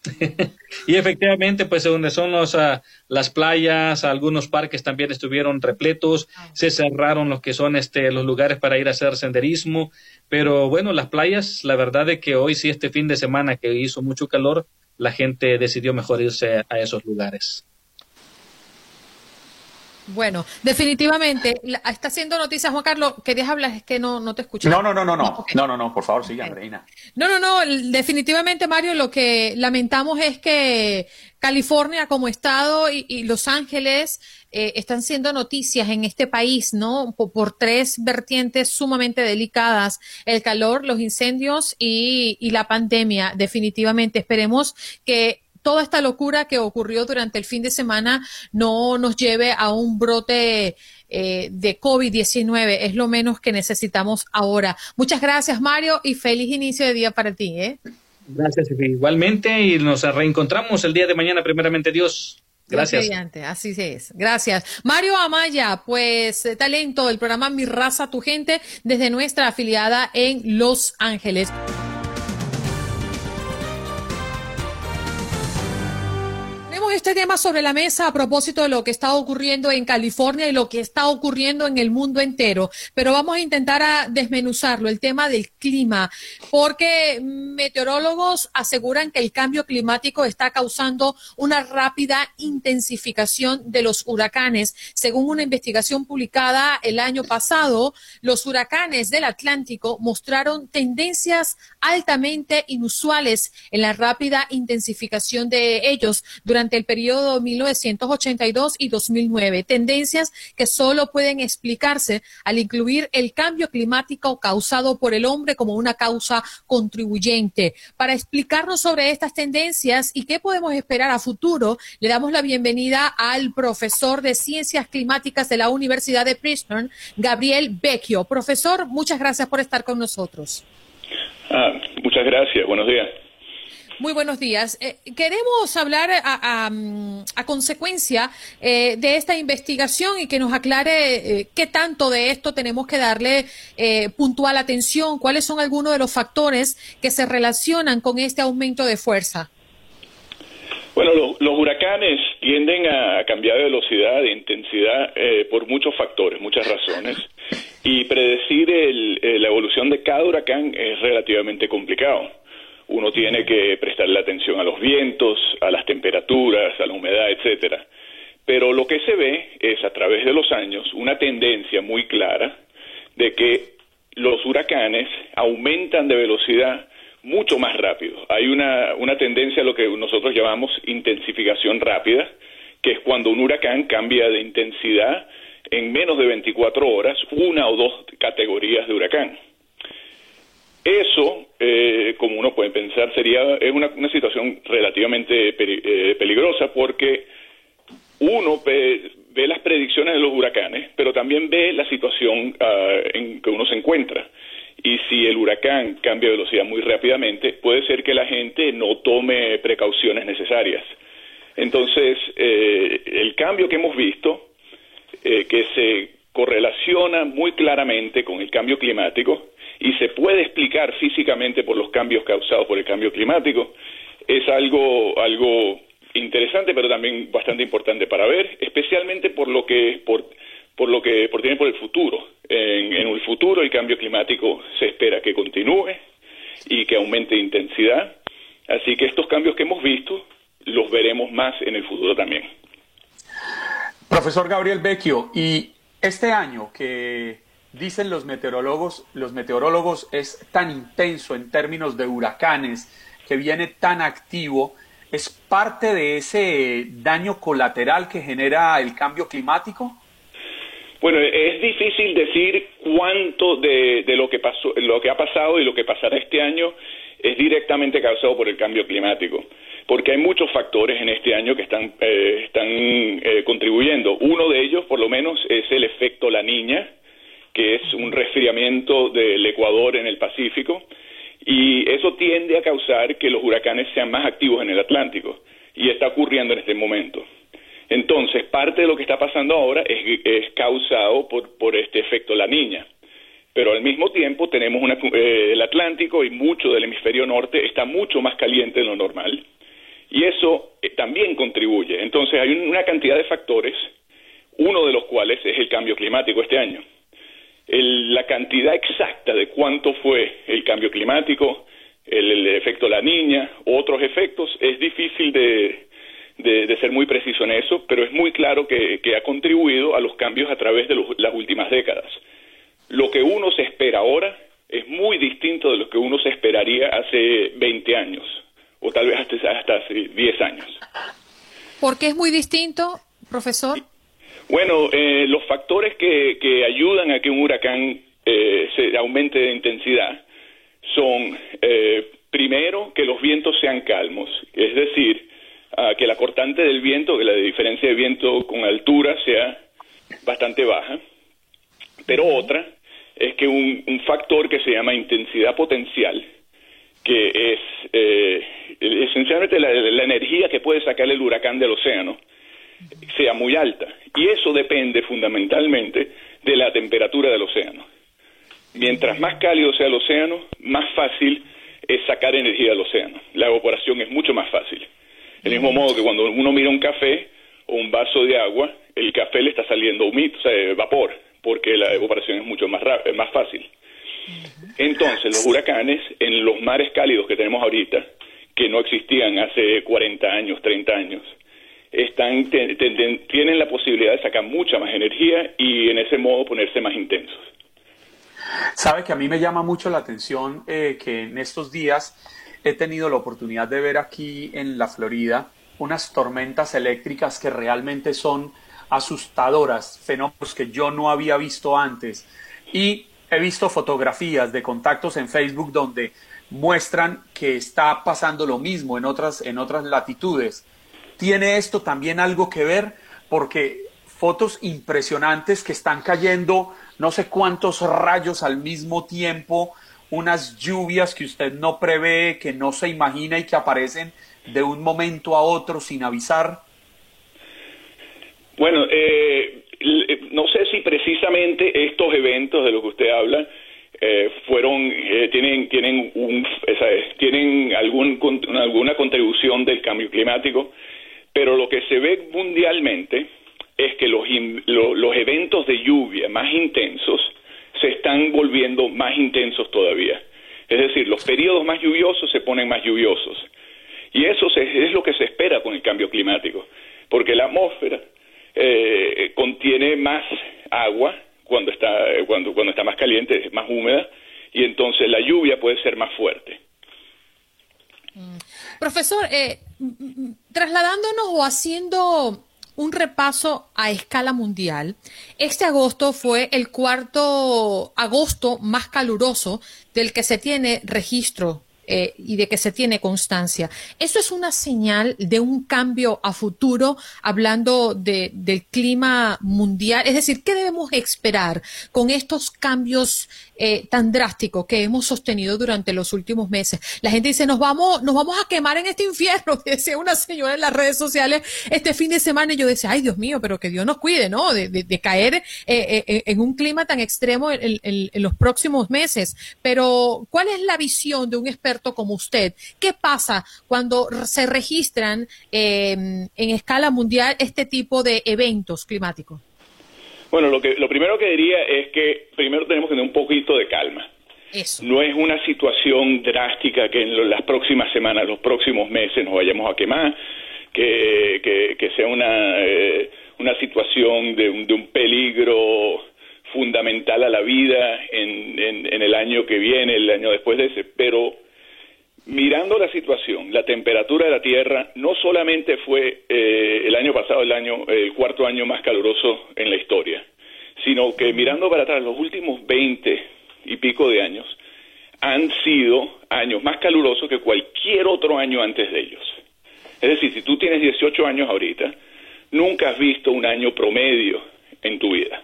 Speaker 10: y efectivamente, pues donde son los, ah, las playas, algunos parques también estuvieron repletos, se cerraron los que son este, los lugares para ir a hacer senderismo, pero bueno, las playas, la verdad es que hoy sí, este fin de semana que hizo mucho calor, la gente decidió mejor irse a esos lugares.
Speaker 1: Bueno, definitivamente está haciendo noticias, Juan Carlos. ¿Querías hablar? Es que no, no te escuché.
Speaker 9: No, no, no, no, no, no, no, no, por favor, sigue, Andreina.
Speaker 1: No, no, no, definitivamente, Mario, lo que lamentamos es que California como estado y, Los Ángeles eh, están siendo noticias en este país, ¿no? Por, por, tres vertientes sumamente delicadas, el calor, los incendios y, y la pandemia. Definitivamente, esperemos que toda esta locura que ocurrió durante el fin de semana no nos lleve a un brote eh, de COVID-19. Es lo menos que necesitamos ahora. Muchas gracias, Mario, y feliz inicio de día para ti. ¿eh?
Speaker 10: Gracias, igualmente, y nos reencontramos el día de mañana, primeramente Dios. Gracias.
Speaker 1: Así es. Gracias. Mario Amaya, pues eh, talento del programa Mi Raza, Tu Gente, desde nuestra afiliada en Los Ángeles. Este tema sobre la mesa a propósito de lo que está ocurriendo en California y lo que está ocurriendo en el mundo entero, pero vamos a intentar desmenuzarlo, el tema del clima, porque meteorólogos aseguran que el cambio climático está causando una rápida intensificación de los huracanes. Según una investigación publicada el año pasado, los huracanes del Atlántico mostraron tendencias altamente inusuales en la rápida intensificación de ellos durante el periodo 1982 y 2009, tendencias que solo pueden explicarse al incluir el cambio climático causado por el hombre como una causa contribuyente. Para explicarnos sobre estas tendencias y qué podemos esperar a futuro, le damos la bienvenida al profesor de Ciencias Climáticas de la Universidad de Princeton, Gabriel Vecchio. Profesor, muchas gracias por estar con nosotros.
Speaker 11: Ah, muchas gracias. Buenos días.
Speaker 1: Muy buenos días. Eh, queremos hablar a, consecuencia eh, de esta investigación y que nos aclare eh, qué tanto de esto tenemos que darle puntual atención, cuáles son algunos de los factores que se relacionan con este aumento de fuerza.
Speaker 11: Bueno, los huracanes tienden a cambiar de velocidad, de intensidad por muchos factores, muchas razones. Y predecir la evolución de cada huracán es relativamente complicado uno tiene que prestarle atención a los vientos, a las temperaturas, a la humedad, etcétera. Pero lo que se ve es a través de los años una tendencia muy clara de que los huracanes aumentan de velocidad mucho más rápido. Hay una, una tendencia a lo que nosotros llamamos intensificación rápida, que es cuando un huracán cambia de intensidad en menos de 24 horas, una o dos categorías de huracán. Eso, eh, como uno puede pensar, sería es una, situación relativamente eh, peligrosa porque uno ve, las predicciones de los huracanes, pero también ve la situación ah, en que uno se encuentra. Y si el huracán cambia de velocidad muy rápidamente, puede ser que la gente no tome precauciones necesarias. Entonces, eh, el cambio que hemos visto, que se correlaciona muy claramente con el cambio climático, y se puede explicar físicamente por los cambios causados por el cambio climático, es algo, algo interesante, pero también bastante importante para ver, especialmente por lo que, por, por lo que por, tiene por el futuro. En, en el futuro el cambio climático se espera que continúe y que aumente intensidad, así que estos cambios que hemos visto los veremos más en el futuro también.
Speaker 9: Profesor Gabriel Vecchio, y este año que dicen los meteorólogos, los meteorólogos es tan intenso en términos de huracanes, que viene tan activo, ¿es parte de ese daño colateral que genera el cambio climático?
Speaker 11: Bueno, es difícil decir cuánto de, lo que pasó, lo que ha pasado y lo que pasará este año es directamente causado por el cambio climático, porque hay muchos factores en este año que están, eh, están eh, contribuyendo. Uno de ellos, por lo menos, es el efecto La Niña, que es un resfriamiento del Ecuador en el Pacífico, y eso tiende a causar que los huracanes sean más activos en el Atlántico, y está ocurriendo en este momento. Entonces, parte de lo que está pasando ahora es, causado por, por este efecto la niña pero al mismo tiempo tenemos eh, el Atlántico y mucho del hemisferio norte está mucho más caliente de lo normal y eso eh, también contribuye. Entonces hay una cantidad de factores, uno de los cuales es el cambio climático este año. La cantidad exacta de cuánto fue el cambio climático, el, efecto la niña, otros efectos, es difícil de, ser muy preciso en eso, pero es muy claro que, ha contribuido a los cambios a través de las últimas décadas lo que uno se espera ahora es muy distinto de lo que uno se esperaría hace 20 años o tal vez hasta, hace 10 años.
Speaker 1: ¿Por qué es muy distinto, profesor?
Speaker 11: Bueno, eh, los factores que, que, ayudan a que un huracán eh, se aumente de intensidad son, eh, primero, que los vientos sean calmos, es decir, que la cortante del viento, que la diferencia de viento con altura sea bastante baja, pero otra es que un, factor que se llama intensidad potencial, que es eh, esencialmente la, energía que puede sacar el huracán del océano, sea muy alta. Y eso depende fundamentalmente de la temperatura del océano. Mientras más cálido sea el océano, más fácil es sacar energía del océano. La evaporación es mucho más fácil. Del mismo modo que cuando uno mira un café o un vaso de agua, el café le está saliendo humito, o sea, vapor porque la evaporación es mucho más, más fácil. Entonces, los huracanes en los mares cálidos que tenemos ahorita, que no existían hace 40 años, 30 años, están, tienen la posibilidad de sacar mucha más energía y en ese modo ponerse más intensos.
Speaker 9: Sabe que a mí me llama mucho la atención eh, que en estos días he tenido la oportunidad de ver aquí en la Florida unas tormentas eléctricas que realmente son asustadoras, fenómenos que yo no había visto antes. Y he visto fotografías de contactos en Facebook donde muestran que está pasando lo mismo en otras, en otras latitudes. ¿Tiene esto también algo que ver? Porque fotos impresionantes que están cayendo no sé cuántos rayos al mismo tiempo, unas lluvias que usted no prevé, que no se imagina y que aparecen de un momento a otro sin avisar.
Speaker 11: Bueno, eh, eh, no sé si precisamente estos eventos de los que usted habla eh, fueron eh, tienen tienen un, tienen algún alguna contribución del cambio climático, pero lo que se ve mundialmente es que los los eventos de lluvia más intensos se están volviendo más intensos todavía. Es decir, los periodos más lluviosos se ponen más lluviosos. Y eso es lo que se espera con el cambio climático, porque la atmósfera eh, contiene más agua cuando está, cuando, cuando está más caliente, es más húmeda, y entonces la lluvia puede ser más fuerte.
Speaker 1: Mm. Profesor, eh, trasladándonos o haciendo un repaso a escala mundial, este agosto fue el cuarto agosto más caluroso del que se tiene registro eh, y de que se tiene constancia. Eso es una señal de un cambio a futuro, hablando de, del clima mundial. Es decir, ¿qué debemos esperar con estos cambios eh, tan drásticos que hemos sostenido durante los últimos meses? La gente dice, nos vamos, nos vamos a quemar en este infierno, decía una señora en las redes sociales este fin de semana. Y yo decía, ay Dios mío, pero que Dios nos cuide, ¿no? De, caer eh, en un clima tan extremo en, en los próximos meses. Pero, ¿cuál es la visión de un experto? Como usted, ¿qué pasa cuando se registran em, en escala mundial este tipo de eventos climáticos?
Speaker 11: Bueno, lo, que, lo primero que diría es que primero tenemos que tener un poquito de calma. Eso. No es una situación drástica que en las próximas semanas, los próximos meses nos vayamos a quemar, que, que, sea una, eh, una situación de un, de un peligro fundamental a la vida en, en, en, el año que viene, el año después de ese, pero mirando la situación, la temperatura de la Tierra no solamente fue eh, el año pasado el año el cuarto año más caluroso en la historia, sino que mirando para atrás los últimos 20 y pico de años han sido años más calurosos que cualquier otro año antes de ellos. Es decir, si tú tienes 18 años ahorita, nunca has visto un año promedio en tu vida.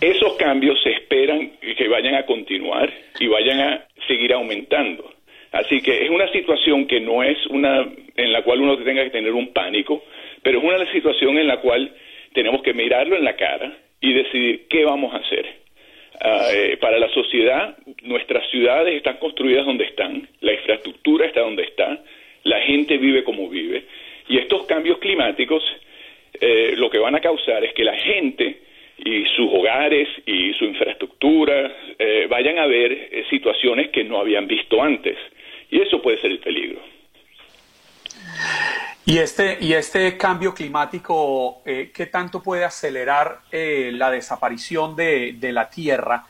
Speaker 11: Esos cambios se esperan que vayan a continuar y vayan a seguir aumentando. Así que es una situación que no es una en la cual uno tenga que tener un pánico, pero es una situación en la cual tenemos que mirarlo en la cara y decidir qué vamos a hacer. Ah, eh, para la sociedad, nuestras ciudades están construidas donde están, la infraestructura está donde está, la gente vive como vive, y estos cambios climáticos eh, lo que van a causar es que la gente y sus hogares y su infraestructura eh, vayan a ver situaciones que no habían visto antes, y eso puede ser el peligro.
Speaker 9: Y este, y este cambio climático, eh, ¿qué tanto puede acelerar eh, la desaparición de, la Tierra?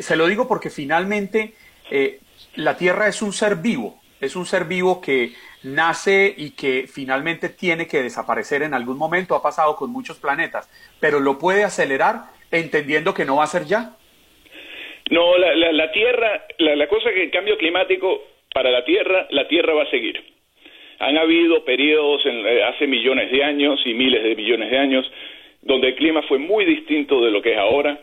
Speaker 9: Se lo digo porque finalmente eh, la Tierra es un ser vivo, es un ser vivo que nace y que finalmente tiene que desaparecer en algún momento, ha pasado con muchos planetas, pero lo puede acelerar entendiendo que no va a ser ya.
Speaker 11: No, la, la, Tierra, la, la cosa que el cambio climático para la Tierra, la Tierra va a seguir han habido periodos en, eh, hace millones de años y miles de millones de años donde el clima fue muy distinto de lo que es ahora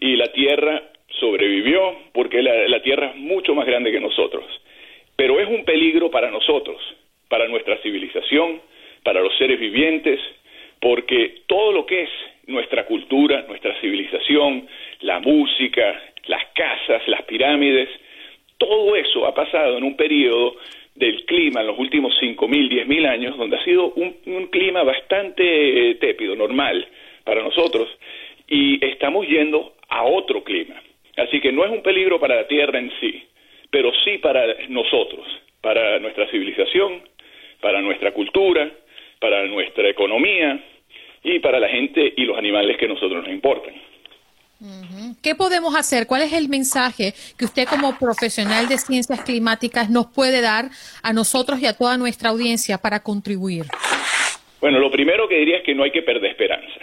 Speaker 11: y la Tierra sobrevivió porque la, la Tierra es mucho más grande que nosotros. Pero es un peligro para nosotros, para nuestra civilización, para los seres vivientes, porque todo lo que es nuestra cultura, nuestra civilización, la música, las casas, las pirámides, todo eso ha pasado en un periodo del clima en los últimos 5.000, 10.000 años, donde ha sido un, clima bastante eh, tépido, normal para nosotros, y estamos yendo a otro clima. Así que no es un peligro para la Tierra en sí, pero sí para nosotros, para nuestra civilización, para nuestra cultura, para nuestra economía y para la gente y los animales que a nosotros nos importan.
Speaker 1: ¿Qué podemos hacer? ¿Cuál es el mensaje que usted como profesional de ciencias climáticas nos puede dar a nosotros y a toda nuestra audiencia para contribuir?
Speaker 11: Bueno, lo primero que diría es que no hay que perder esperanza.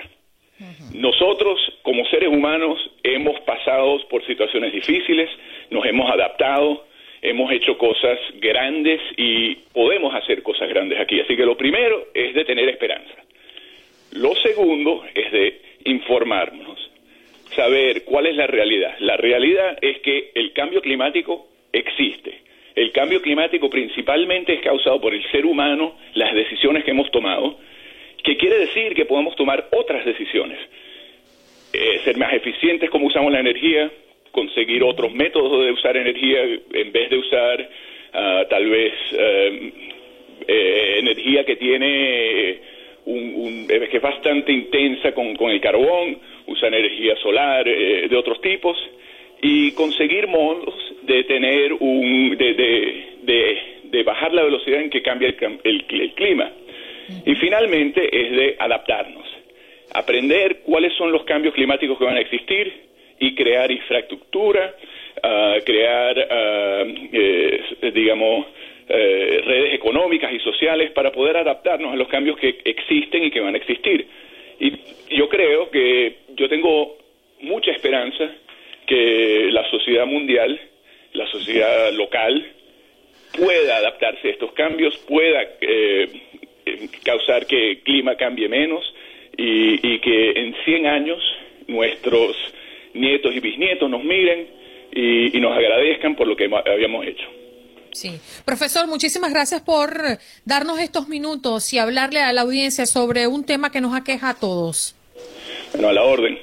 Speaker 11: Nosotros, como seres humanos, hemos pasado por situaciones difíciles, nos hemos adaptado, hemos hecho cosas grandes y podemos hacer cosas grandes aquí. Así que lo primero es de tener esperanza. Lo segundo es de informarnos saber cuál es la realidad. La realidad es que el cambio climático existe. El cambio climático principalmente es causado por el ser humano, las decisiones que hemos tomado, que quiere decir que podemos tomar otras decisiones. Eh, ser más eficientes como usamos la energía, conseguir otros métodos de usar energía en vez de usar ah, tal vez eh, eh, energía que tiene un, que es bastante intensa con, con el carbón usa energía solar eh, de otros tipos y conseguir modos de tener un de, de, de, bajar la velocidad en que cambia el, el, clima. Y finalmente es de adaptarnos aprender cuáles son los cambios climáticos que van a existir y crear infraestructura uh, crear uh, eh, digamos eh, redes económicas y sociales para poder adaptarnos a los cambios que existen y que van a existir y yo creo que yo tengo mucha esperanza que la sociedad mundial, la sociedad local, pueda adaptarse a estos cambios, pueda eh, causar que el clima cambie menos y, que en 100 años nuestros nietos y bisnietos nos miren y nos agradezcan por lo que habíamos hecho.
Speaker 1: Sí. Profesor, muchísimas gracias por darnos estos minutos y hablarle a la audiencia sobre un tema que nos aqueja a todos.
Speaker 11: Bueno, a la orden.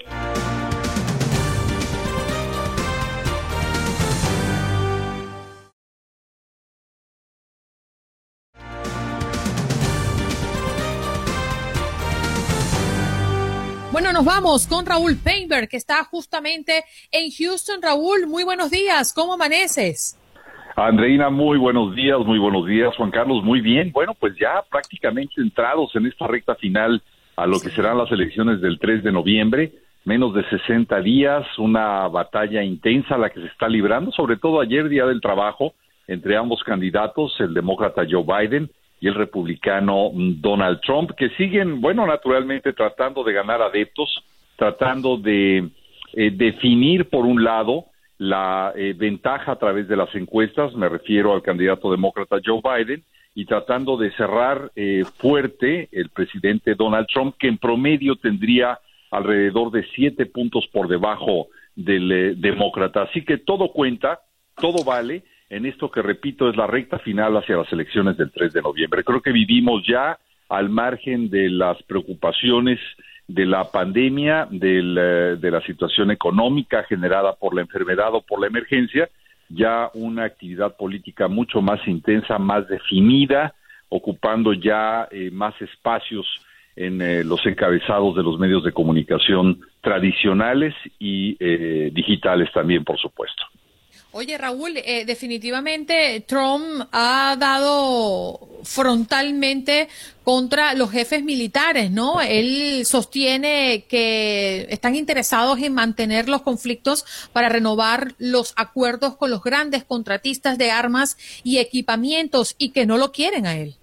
Speaker 1: Bueno, nos vamos con Raúl Painberg, que está justamente en Houston. Raúl, muy buenos días. ¿Cómo amaneces?
Speaker 12: Andreina, muy buenos días, muy buenos días, Juan Carlos, muy bien. Bueno, pues ya prácticamente entrados en esta recta final a lo que serán las elecciones del 3 de noviembre, menos de 60 días, una batalla intensa la que se está librando, sobre todo ayer, Día del Trabajo, entre ambos candidatos, el demócrata Joe Biden y el republicano Donald Trump, que siguen, bueno, naturalmente tratando de ganar adeptos, tratando de eh, definir, por un lado, la eh, ventaja a través de las encuestas, me refiero al candidato demócrata Joe Biden, y tratando de cerrar eh, fuerte el presidente Donald Trump, que en promedio tendría alrededor de siete puntos por debajo del eh, demócrata. Así que todo cuenta, todo vale en esto que repito es la recta final hacia las elecciones del 3 de noviembre. Creo que vivimos ya al margen de las preocupaciones de la pandemia, eh, de la situación económica generada por la enfermedad o por la emergencia, ya una actividad política mucho más intensa, más definida, ocupando ya eh, más espacios en eh, los encabezados de los medios de comunicación tradicionales y digitales también, por supuesto.
Speaker 1: Oye, Raúl, eh, definitivamente Trump ha dado frontalmente contra los jefes militares, ¿no? Él sostiene que están interesados en mantener los conflictos para renovar los acuerdos con los grandes contratistas de armas y equipamientos y que no lo quieren a él.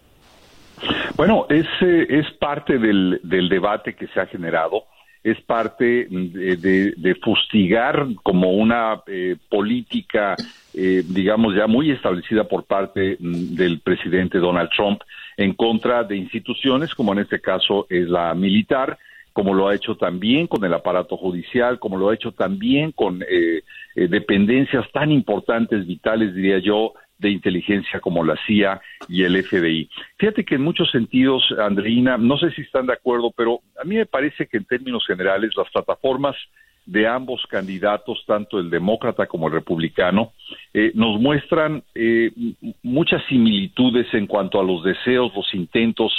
Speaker 12: Bueno, es, eh, es parte del, del debate que se ha generado es parte de, fustigar como una eh, política, eh, digamos, ya muy establecida por parte mm, del presidente Donald Trump en contra de instituciones, como en este caso es la militar, como lo ha hecho también con el aparato judicial, como lo ha hecho también con eh, dependencias tan importantes, vitales, diría yo, de inteligencia como la CIA y el FBI. Fíjate que en muchos sentidos, Andreina, no sé si están de acuerdo, pero a mí me parece que en términos generales las plataformas de ambos candidatos, tanto el demócrata como el republicano, eh, nos muestran eh, muchas similitudes en cuanto a los deseos, los intentos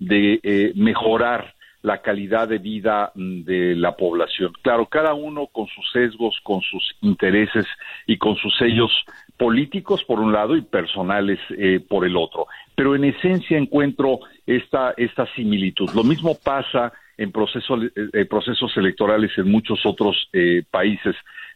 Speaker 12: de eh, mejorar la calidad de vida mm, de la población. Claro, cada uno con sus sesgos, con sus intereses y con sus sellos políticos por un lado y personales eh, por el otro. Pero en esencia encuentro esta, esta similitud. Lo mismo pasa en procesos, eh, procesos electorales en muchos otros eh, países,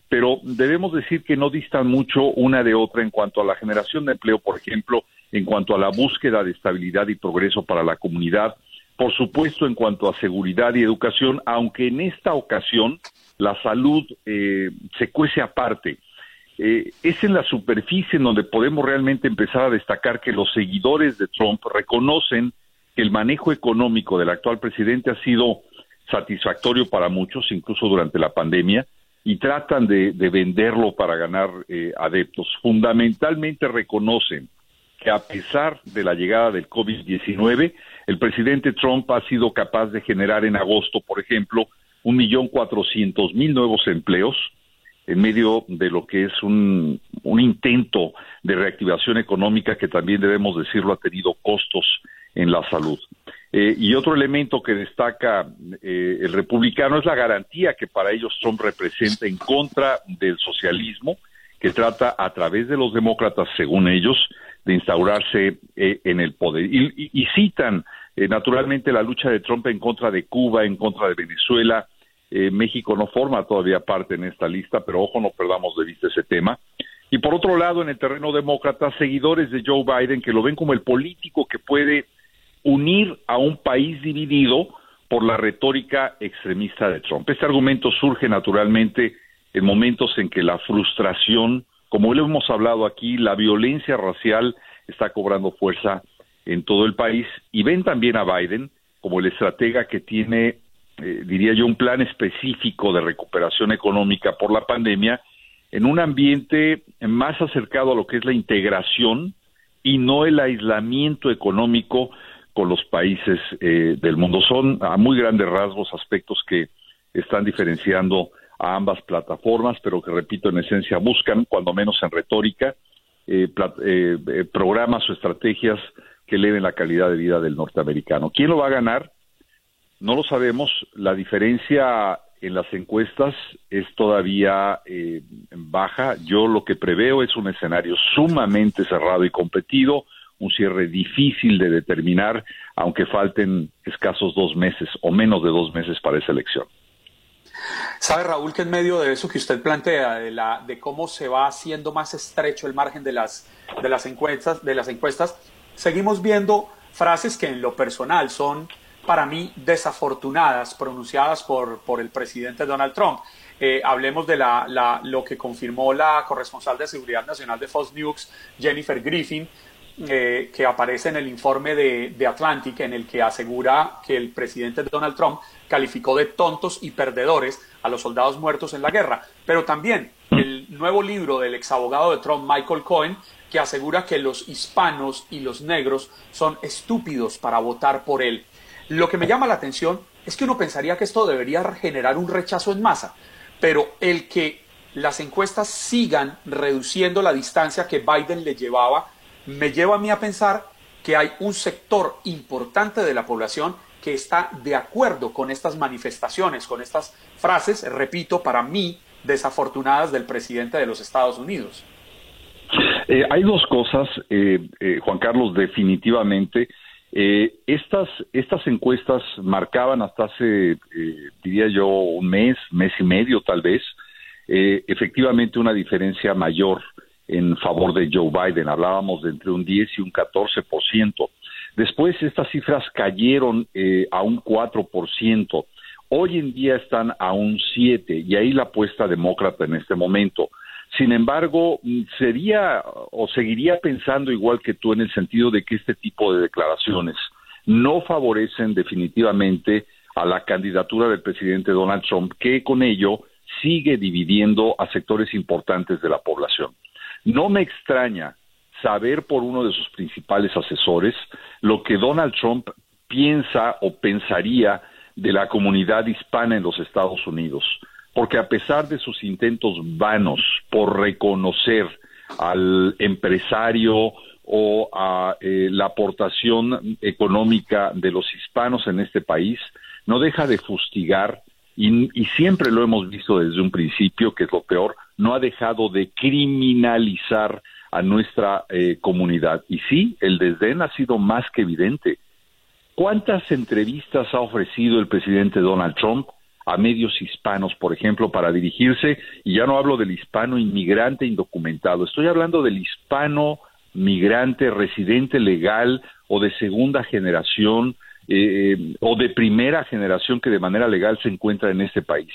Speaker 12: pero debemos decir que no distan mucho una de otra en cuanto a la generación de empleo, por ejemplo, en cuanto a la búsqueda de estabilidad y progreso para la comunidad, por supuesto en cuanto a seguridad y educación, aunque en esta ocasión la salud se cuece aparte eh, es en la superficie en donde podemos realmente empezar a destacar que los seguidores de Trump reconocen que el manejo económico del actual presidente ha sido satisfactorio para muchos, incluso durante la pandemia, y tratan de, venderlo para ganar eh, adeptos. Fundamentalmente reconocen que a pesar de la llegada del COVID-19, el presidente Trump ha sido capaz de generar en agosto, por ejemplo, un millón cuatrocientos mil nuevos empleos, en medio de lo que es un, intento de reactivación económica que también debemos decirlo ha tenido costos en la salud. Eh, y otro elemento que destaca eh, el republicano es la garantía que para ellos Trump representa en contra del socialismo, que trata a través de los demócratas, según ellos, de instaurarse eh, en el poder. y citan naturalmente la lucha de Trump en contra de Cuba, en contra de Venezuela, eh, México no forma todavía parte en esta lista, pero ojo, no perdamos de vista ese tema. Y por otro lado, en el terreno demócrata, seguidores de Joe Biden que lo ven como el político que puede unir a un país dividido por la retórica extremista de Trump. Este argumento surge naturalmente en momentos en que la frustración, como lo hemos hablado aquí, la violencia racial está cobrando fuerza en todo el país y ven también a Biden como el estratega que tiene eh, diría yo, un plan específico de recuperación económica por la pandemia en un ambiente más acercado a lo que es la integración y no el aislamiento económico con los países eh, del mundo. Son a muy grandes rasgos aspectos que están diferenciando a ambas plataformas, pero que, repito, en esencia buscan, cuando menos en retórica, eh, programas o estrategias que eleven la calidad de vida del norteamericano. ¿Quién lo va a ganar? No lo sabemos. La diferencia en las encuestas es todavía eh, baja. Yo lo que preveo es un escenario sumamente cerrado y competido, un cierre difícil de determinar, aunque falten escasos dos meses o menos de dos meses para esa elección.
Speaker 9: Sabe Raúl que en medio de eso que usted plantea, de, la, de cómo se va haciendo más estrecho el margen de las, de las encuestas, de las encuestas, seguimos viendo frases que en lo personal son para mí desafortunadas pronunciadas por, por el presidente Donald Trump. Eh, hablemos de la, lo que confirmó la corresponsal de Seguridad Nacional de Fox News, Jennifer Griffin, eh, que aparece en el informe de, de, Atlantic, en el que asegura que el presidente Donald Trump calificó de tontos y perdedores a los soldados muertos en la guerra. Pero también el nuevo libro del exabogado de Trump, Michael Cohen, que asegura que los hispanos y los negros son estúpidos para votar por él. Lo que me llama la atención es que uno pensaría que esto debería generar un rechazo en masa, pero el que las encuestas sigan reduciendo la distancia que Biden le llevaba, me lleva a mí a pensar que hay un sector importante de la población que está de acuerdo con estas manifestaciones, con estas frases, repito, para mí, desafortunadas del presidente de los Estados Unidos.
Speaker 12: Eh, hay dos cosas, eh, eh, Juan Carlos, definitivamente. Estas, estas encuestas marcaban hasta hace, diría yo, un mes, mes y medio tal vez, efectivamente una diferencia mayor en favor de Joe Biden. Hablábamos de entre un 10 y un 14%. Después estas cifras cayeron a un 4%. Hoy en día están a un 7 y ahí la apuesta demócrata en este momento. Sin embargo, sería o seguiría pensando igual que tú en el sentido de que este tipo de declaraciones no favorecen definitivamente a la candidatura del presidente Donald Trump, que con ello sigue dividiendo a sectores importantes de la población. No me extraña saber por uno de sus principales asesores lo que Donald Trump piensa o pensaría de la comunidad hispana en los Estados Unidos porque a pesar de sus intentos vanos por reconocer al empresario o a eh, la aportación económica de los hispanos en este país, no deja de fustigar y, siempre lo hemos visto desde un principio, que es lo peor, no ha dejado de criminalizar a nuestra eh, comunidad. Y sí, el desdén ha sido más que evidente. ¿Cuántas entrevistas ha ofrecido el presidente Donald Trump a medios hispanos, por ejemplo, para dirigirse, y ya no hablo del hispano inmigrante indocumentado, estoy hablando del hispano migrante residente legal o de segunda generación eh, o de primera generación que de manera legal se encuentra en este país.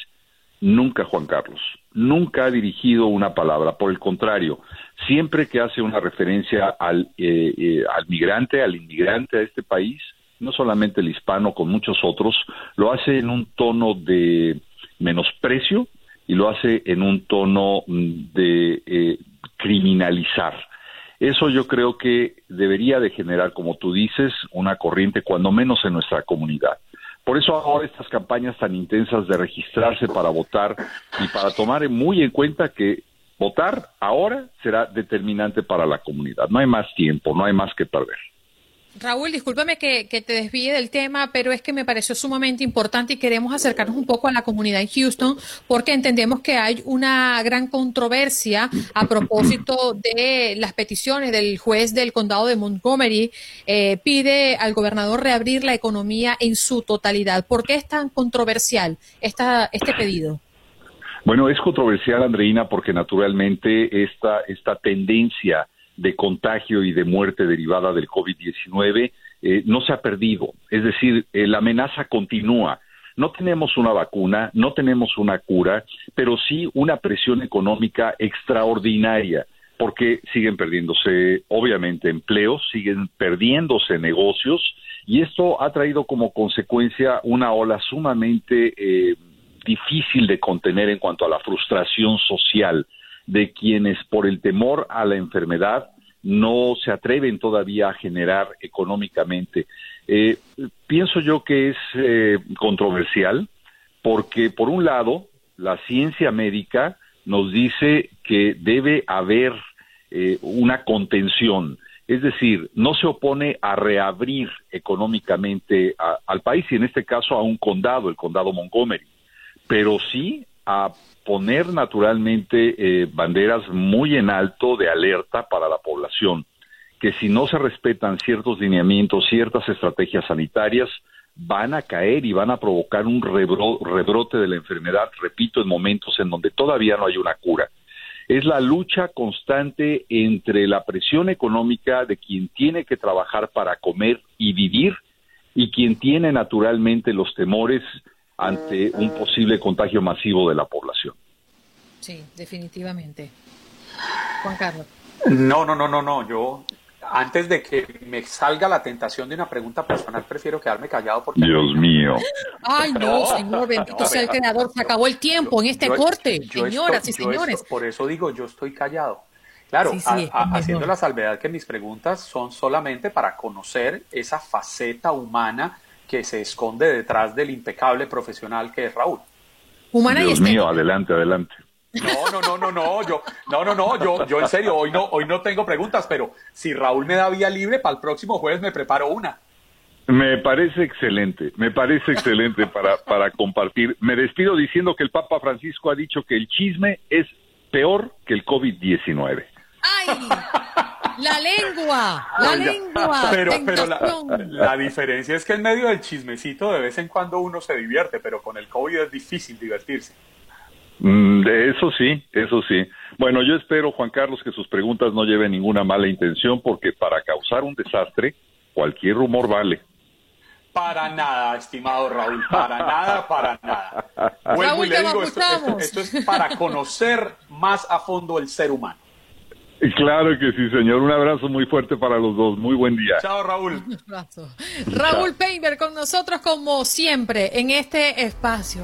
Speaker 12: Nunca, Juan Carlos, nunca ha dirigido una palabra. Por el contrario, siempre que hace una referencia al, eh, eh, al migrante, al inmigrante a este país, no solamente el hispano, con muchos otros, lo hace en un tono de menosprecio y lo hace en un tono de eh, criminalizar. Eso yo creo que debería de generar, como tú dices, una corriente, cuando menos en nuestra comunidad. Por eso ahora estas campañas tan intensas de registrarse para votar y para tomar muy en cuenta que votar ahora será determinante para la comunidad. No hay más tiempo, no hay más que perder.
Speaker 1: Raúl, discúlpame que, te desvíe del tema, pero es que me pareció sumamente importante y queremos acercarnos un poco a la comunidad en Houston porque entendemos que hay una gran controversia a propósito de las peticiones del juez del condado de Montgomery. Eh, pide al gobernador reabrir la economía en su totalidad. ¿Por qué es tan controversial este pedido?
Speaker 12: Bueno, es controversial, Andreina, porque naturalmente esta, esta tendencia de contagio y de muerte derivada del COVID-19 eh, no se ha perdido. Es decir, eh, la amenaza continúa. No tenemos una vacuna, no tenemos una cura, pero sí una presión económica extraordinaria, porque siguen perdiéndose, obviamente, empleos, siguen perdiéndose negocios, y esto ha traído como consecuencia una ola sumamente eh, difícil de contener en cuanto a la frustración social de quienes por el temor a la enfermedad no se atreven todavía a generar económicamente. Eh, pienso yo que es eh, controversial porque, por un lado, la ciencia médica nos dice que debe haber eh, una contención, es decir, no se opone a reabrir económicamente al país y en este caso a un condado, el condado Montgomery, pero sí a poner naturalmente eh, banderas muy en alto de alerta para la población, que si no se respetan ciertos lineamientos, ciertas estrategias sanitarias, van a caer y van a provocar un rebrote de la enfermedad, repito, en momentos en donde todavía no hay una cura. Es la lucha constante entre la presión económica de quien tiene que trabajar para comer y vivir y quien tiene naturalmente los temores ante un posible contagio masivo de la población.
Speaker 1: Sí, definitivamente. Juan Carlos.
Speaker 9: No, no, no, no, no. Yo, antes de que me salga la tentación de una pregunta personal, prefiero quedarme callado porque...
Speaker 12: Dios mío.
Speaker 1: Ay, no, señor, bendito sea el creador. Se acabó el tiempo en este corte, señoras y señores.
Speaker 9: por eso digo, yo estoy callado. Claro, haciendo la salvedad que mis preguntas son solamente para conocer esa faceta humana que se esconde detrás del impecable profesional que es Raúl.
Speaker 12: Humana Dios mío, adelante, adelante.
Speaker 9: No, no, no, no, no, yo, no, no, no, yo, yo en serio, hoy no, hoy no tengo preguntas, pero si Raúl me da vía libre, para el próximo jueves me preparo una.
Speaker 12: Me parece excelente, me parece excelente para, para compartir. Me despido diciendo que el Papa Francisco ha dicho que el chisme es peor que el COVID-19.
Speaker 1: ¡Ay! La lengua, la lengua.
Speaker 9: Pero, pero la, diferencia es que en medio del chismecito de vez en cuando uno se divierte, pero con el COVID es difícil divertirse.
Speaker 12: Mm, eso sí, eso sí. Bueno, yo espero, Juan Carlos, que sus preguntas no lleven ninguna mala intención, porque para causar un desastre, cualquier rumor vale.
Speaker 9: Para nada, estimado Raúl, para nada, para nada. Vuelvo y le digo, esto es para conocer más a fondo el ser humano.
Speaker 12: Claro que sí, señor. Un abrazo muy fuerte para los dos. Muy buen día.
Speaker 9: Chao, Raúl.
Speaker 1: Un abrazo. Raúl Painter con nosotros como siempre en este espacio.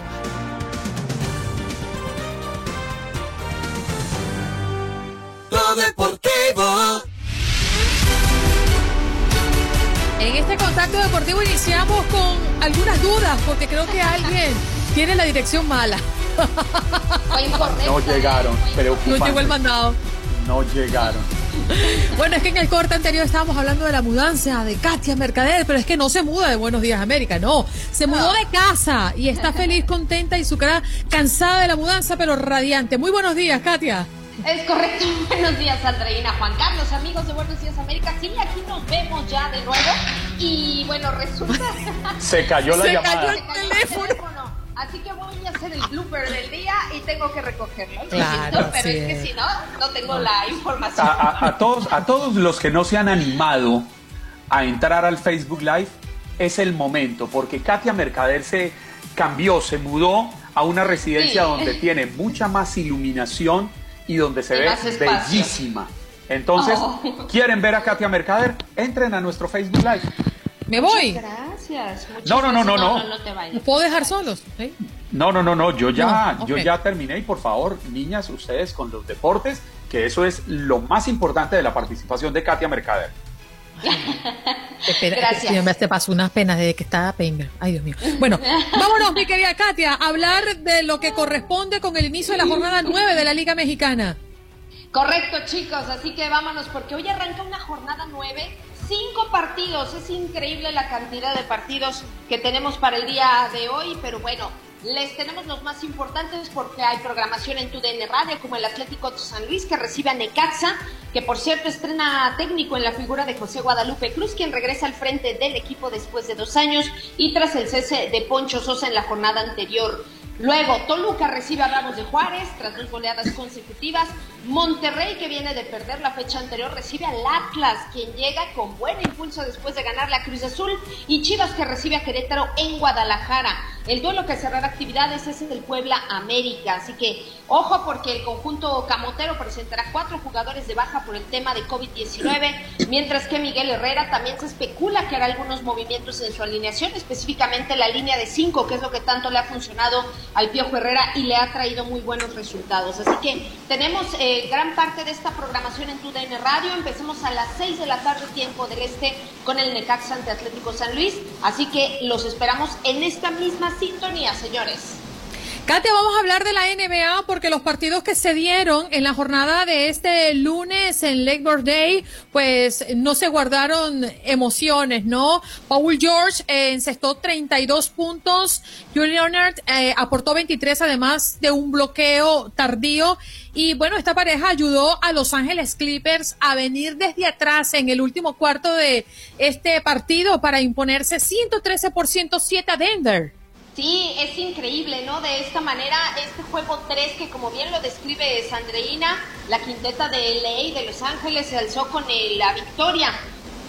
Speaker 1: deportivo. En este contacto deportivo iniciamos con algunas dudas porque creo que alguien tiene la dirección mala.
Speaker 9: No llegaron,
Speaker 1: No llegó el mandado.
Speaker 9: No llegaron.
Speaker 1: Bueno, es que en el corte anterior estábamos hablando de la mudanza de Katia Mercader, pero es que no se muda de Buenos Días América, no. Se mudó de casa y está feliz, contenta y su cara cansada de la mudanza, pero radiante. Muy buenos días, Katia.
Speaker 13: Es correcto. Buenos días, Andreina, Juan Carlos, amigos de Buenos Días América. Sí, aquí nos vemos ya de nuevo. Y bueno, resulta.
Speaker 9: Se cayó la
Speaker 1: Se
Speaker 9: llamada.
Speaker 1: Cayó el teléfono.
Speaker 13: Así que voy a hacer el blooper del día y tengo que recogerlo.
Speaker 1: Claro,
Speaker 13: pero es que si no, no tengo la información.
Speaker 9: A, todos, a todos los que no se han animado a entrar al Facebook Live, es el momento, porque Katia Mercader se cambió, se mudó a una residencia donde tiene mucha más iluminación y donde se ve bellísima. Entonces, oh. ¿quieren ver a Katia Mercader? Entren a nuestro Facebook Live.
Speaker 1: Me voy.
Speaker 13: gracias.
Speaker 9: No, no, no, no, no.
Speaker 1: no, puedo dejar solos?
Speaker 9: No, no, no, no. Yo ya, yo ya terminé y por favor, niñas, ustedes con los deportes, que eso es lo más importante de la participación de Katia Mercader.
Speaker 1: Espera, Gracias. me te pasó unas penas desde que estaba Painter. Ay, Dios mío. Bueno, vámonos, mi querida Katia, a hablar de lo que corresponde con el inicio de la jornada 9 de la Liga Mexicana.
Speaker 13: Correcto, chicos, así que vámonos, porque hoy arranca una jornada 9, cinco partidos, es increíble la cantidad de partidos que tenemos para el día de hoy, pero bueno, les tenemos los más importantes porque hay programación en tu DN Radio, como el Atlético de San Luis, que recibe a Necaxa, que por cierto estrena técnico en la figura de José Guadalupe Cruz, quien regresa al frente del equipo después de dos años y tras el cese de Poncho Sosa en la jornada anterior. Luego, Toluca recibe a Ramos de Juárez tras dos goleadas consecutivas. Monterrey, que viene de perder la fecha anterior, recibe al Atlas, quien llega con buen impulso después de ganar la Cruz Azul. Y Chivas, que recibe a Querétaro en Guadalajara. El duelo que cerrará actividades es el Puebla América. Así que, ojo, porque el conjunto camotero presentará cuatro jugadores de baja por el tema de COVID-19, mientras que Miguel Herrera también se especula que hará algunos movimientos en su alineación, específicamente la línea de cinco, que es lo que tanto le ha funcionado al Piojo Herrera y le ha traído muy buenos resultados. Así que tenemos eh, gran parte de esta programación en TUDN Radio. Empecemos a las 6 de la tarde, tiempo del este, con el Necaxa ante Atlético San Luis. Así que los esperamos en esta misma sintonía, señores.
Speaker 1: Katia, vamos a hablar de la NBA porque los partidos que se dieron en la jornada de este lunes en Lakebird Day, pues no se guardaron emociones, ¿no? Paul George eh, encestó 32 puntos, Julian Leonard eh, aportó 23 además de un bloqueo tardío y bueno, esta pareja ayudó a Los Ángeles Clippers a venir desde atrás en el último cuarto de este partido para imponerse 113 por 107 a Denver.
Speaker 13: Sí, es increíble, ¿no? De esta manera, este juego 3 que como bien lo describe Sandreina, la quinteta de LA de Los Ángeles se alzó con la victoria.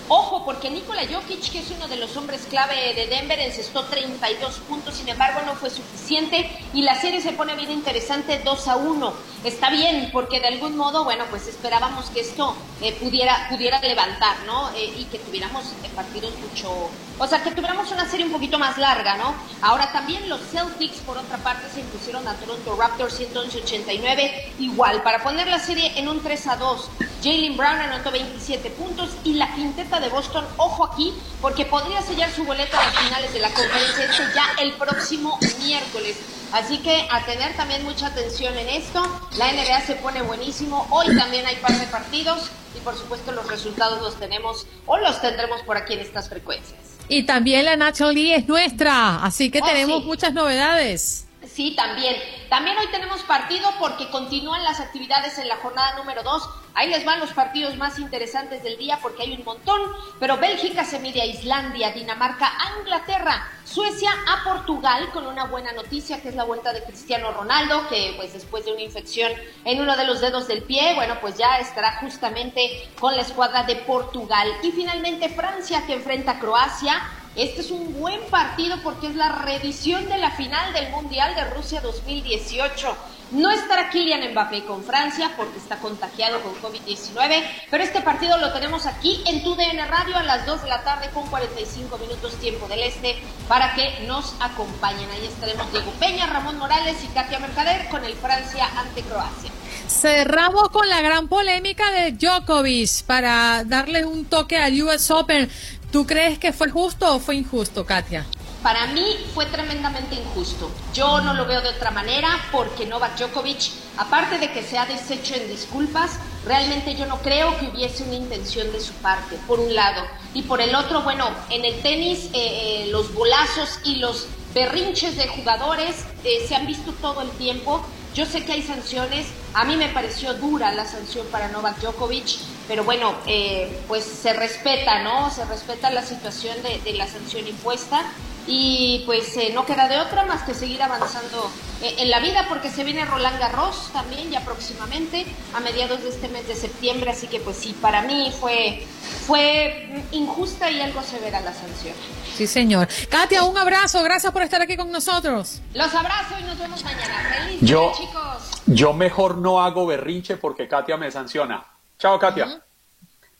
Speaker 13: Ojo, porque Nikola Jokic, que es uno de los hombres clave de Denver, encestó 32 puntos, sin embargo no fue suficiente y la serie se pone bien interesante 2 a 1. Está bien, porque de algún modo, bueno, pues esperábamos que esto eh, pudiera, pudiera levantar, ¿no? Eh, y que tuviéramos eh, partidos mucho, o sea, que tuviéramos una serie un poquito más larga, ¿no? Ahora también los Celtics, por otra parte, se impusieron a Toronto Raptors 189, igual, para poner la serie en un 3 a 2. Jalen Brown anotó 27 puntos y la quinteta de Boston, ojo aquí, porque podría sellar su boleta a las finales de la conferencia este ya el próximo miércoles. Así que a tener también mucha atención en esto. La NBA se pone buenísimo. Hoy también hay par de partidos y por supuesto los resultados los tenemos o los tendremos por aquí en estas frecuencias.
Speaker 1: Y también la National League es nuestra, así que oh, tenemos muchas novedades.
Speaker 13: Sí, también. También hoy tenemos partido porque continúan las actividades en la jornada número 2. Ahí les van los partidos más interesantes del día porque hay un montón. Pero Bélgica se mide a Islandia, Dinamarca a Inglaterra, Suecia a Portugal con una buena noticia que es la vuelta de Cristiano Ronaldo, que pues después de una infección en uno de los dedos del pie, bueno, pues ya estará justamente con la escuadra de Portugal. Y finalmente Francia que enfrenta a Croacia. Este es un buen partido porque es la revisión de la final del Mundial de Rusia 2018. No estará Kylian Mbappé con Francia porque está contagiado con COVID-19, pero este partido lo tenemos aquí en tu DN Radio a las 2 de la tarde con 45 minutos tiempo del este para que nos acompañen. Ahí estaremos Diego Peña, Ramón Morales y Katia Mercader con el Francia ante Croacia.
Speaker 1: Cerramos con la gran polémica de Djokovic para darle un toque al US Open. ¿Tú crees que fue justo o fue injusto, Katia?
Speaker 13: Para mí fue tremendamente injusto. Yo no lo veo de otra manera porque Novak Djokovic, aparte de que se ha deshecho en disculpas, realmente yo no creo que hubiese una intención de su parte, por un lado. Y por el otro, bueno, en el tenis eh, eh, los bolazos y los berrinches de jugadores eh, se han visto todo el tiempo. Yo sé que hay sanciones, a mí me pareció dura la sanción para Novak Djokovic, pero bueno, eh, pues se respeta, ¿no? Se respeta la situación de, la sanción impuesta y pues eh, no queda de otra más que seguir avanzando eh, en la vida porque se viene Roland Garros también ya próximamente a mediados de este mes de septiembre, así que pues sí, para mí fue, fue injusta y algo severa la sanción.
Speaker 1: Sí, señor. Katia, un abrazo, gracias por estar aquí con nosotros.
Speaker 13: Los abrazo y nos vemos mañana. Feliz
Speaker 9: yo,
Speaker 13: chicos.
Speaker 9: Yo mejor no hago berrinche porque Katia me sanciona. Chao, Katia.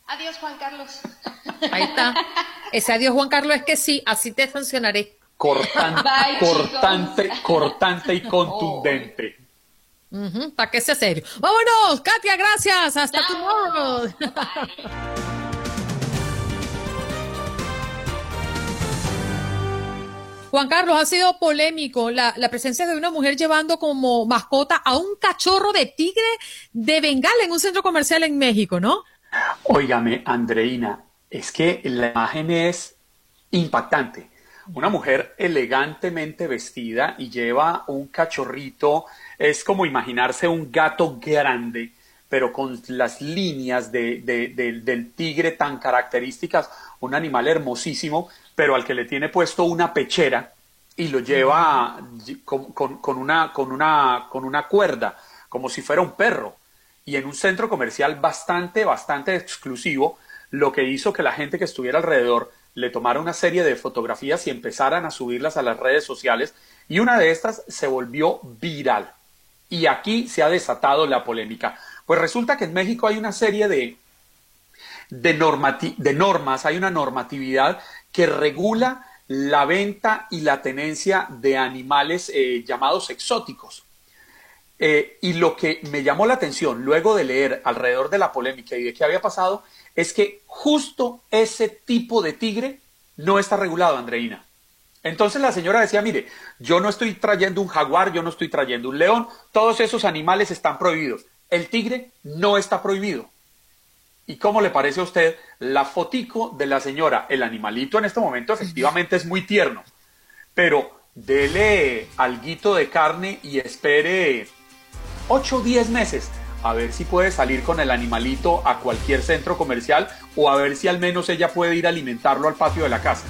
Speaker 13: Adiós, Juan Carlos.
Speaker 1: Ahí está. Ese adiós, Juan Carlos, es que sí, así te sancionaré.
Speaker 9: Cortante, cortante, cortante y contundente.
Speaker 1: Para que sea serio. Vámonos, Katia, gracias. Hasta tomorrow. Juan Carlos, ha sido polémico la, presencia de una mujer llevando como mascota a un cachorro de tigre de Bengala en un centro comercial en México, ¿no?
Speaker 9: Óigame, Andreina, es que la imagen es impactante. Una mujer elegantemente vestida y lleva un cachorrito, es como imaginarse un gato grande, pero con las líneas del tigre tan características, un animal hermosísimo, pero al que le tiene puesto una pechera y lo lleva con, una, con, una, con una cuerda, como si fuera un perro. Y en un centro comercial bastante, bastante exclusivo, lo que hizo que la gente que estuviera alrededor le tomara una serie de fotografías y empezaran a subirlas a las redes sociales, y una de estas se volvió viral. Y aquí se ha desatado la polémica. Pues resulta que en México hay una serie de, de, de normas, hay una normatividad que regula la venta y la tenencia de animales eh, llamados exóticos. Eh, y lo que me llamó la atención luego de leer alrededor de la polémica y de qué había pasado es que justo ese tipo de tigre no está regulado, Andreina. Entonces la señora decía, mire, yo no estoy trayendo un jaguar, yo no estoy trayendo un león, todos esos animales están prohibidos. El tigre no está prohibido. ¿Y cómo le parece a usted la fotico de la señora? El animalito en este momento efectivamente es muy tierno, pero dele alguito de carne y espere 8 o 10 meses a ver si puede salir con el animalito a cualquier centro comercial o a ver si al menos ella puede ir a alimentarlo al patio de la casa.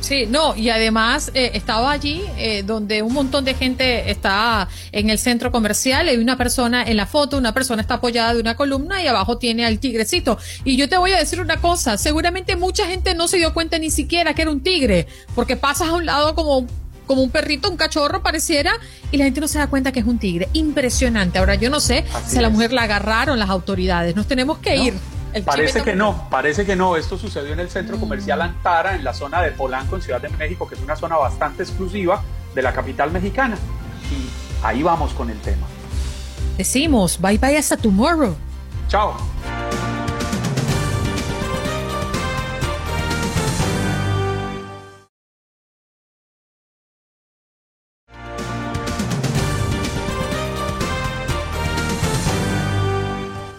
Speaker 1: Sí, no, y además eh, estaba allí eh, donde un montón de gente está en el centro comercial hay una persona en la foto, una persona está apoyada de una columna y abajo tiene al tigrecito. Y yo te voy a decir una cosa, seguramente mucha gente no se dio cuenta ni siquiera que era un tigre, porque pasas a un lado como como un perrito, un cachorro pareciera, y la gente no se da cuenta que es un tigre. Impresionante. Ahora yo no sé si a la mujer la agarraron las autoridades. Nos tenemos que ir
Speaker 9: parece que no, parece que no. Esto sucedió en el centro comercial Antara, en la zona de Polanco, en Ciudad de México, que es una zona bastante exclusiva de la capital mexicana. Y ahí vamos con el tema.
Speaker 1: Decimos, bye bye hasta tomorrow.
Speaker 9: Chao.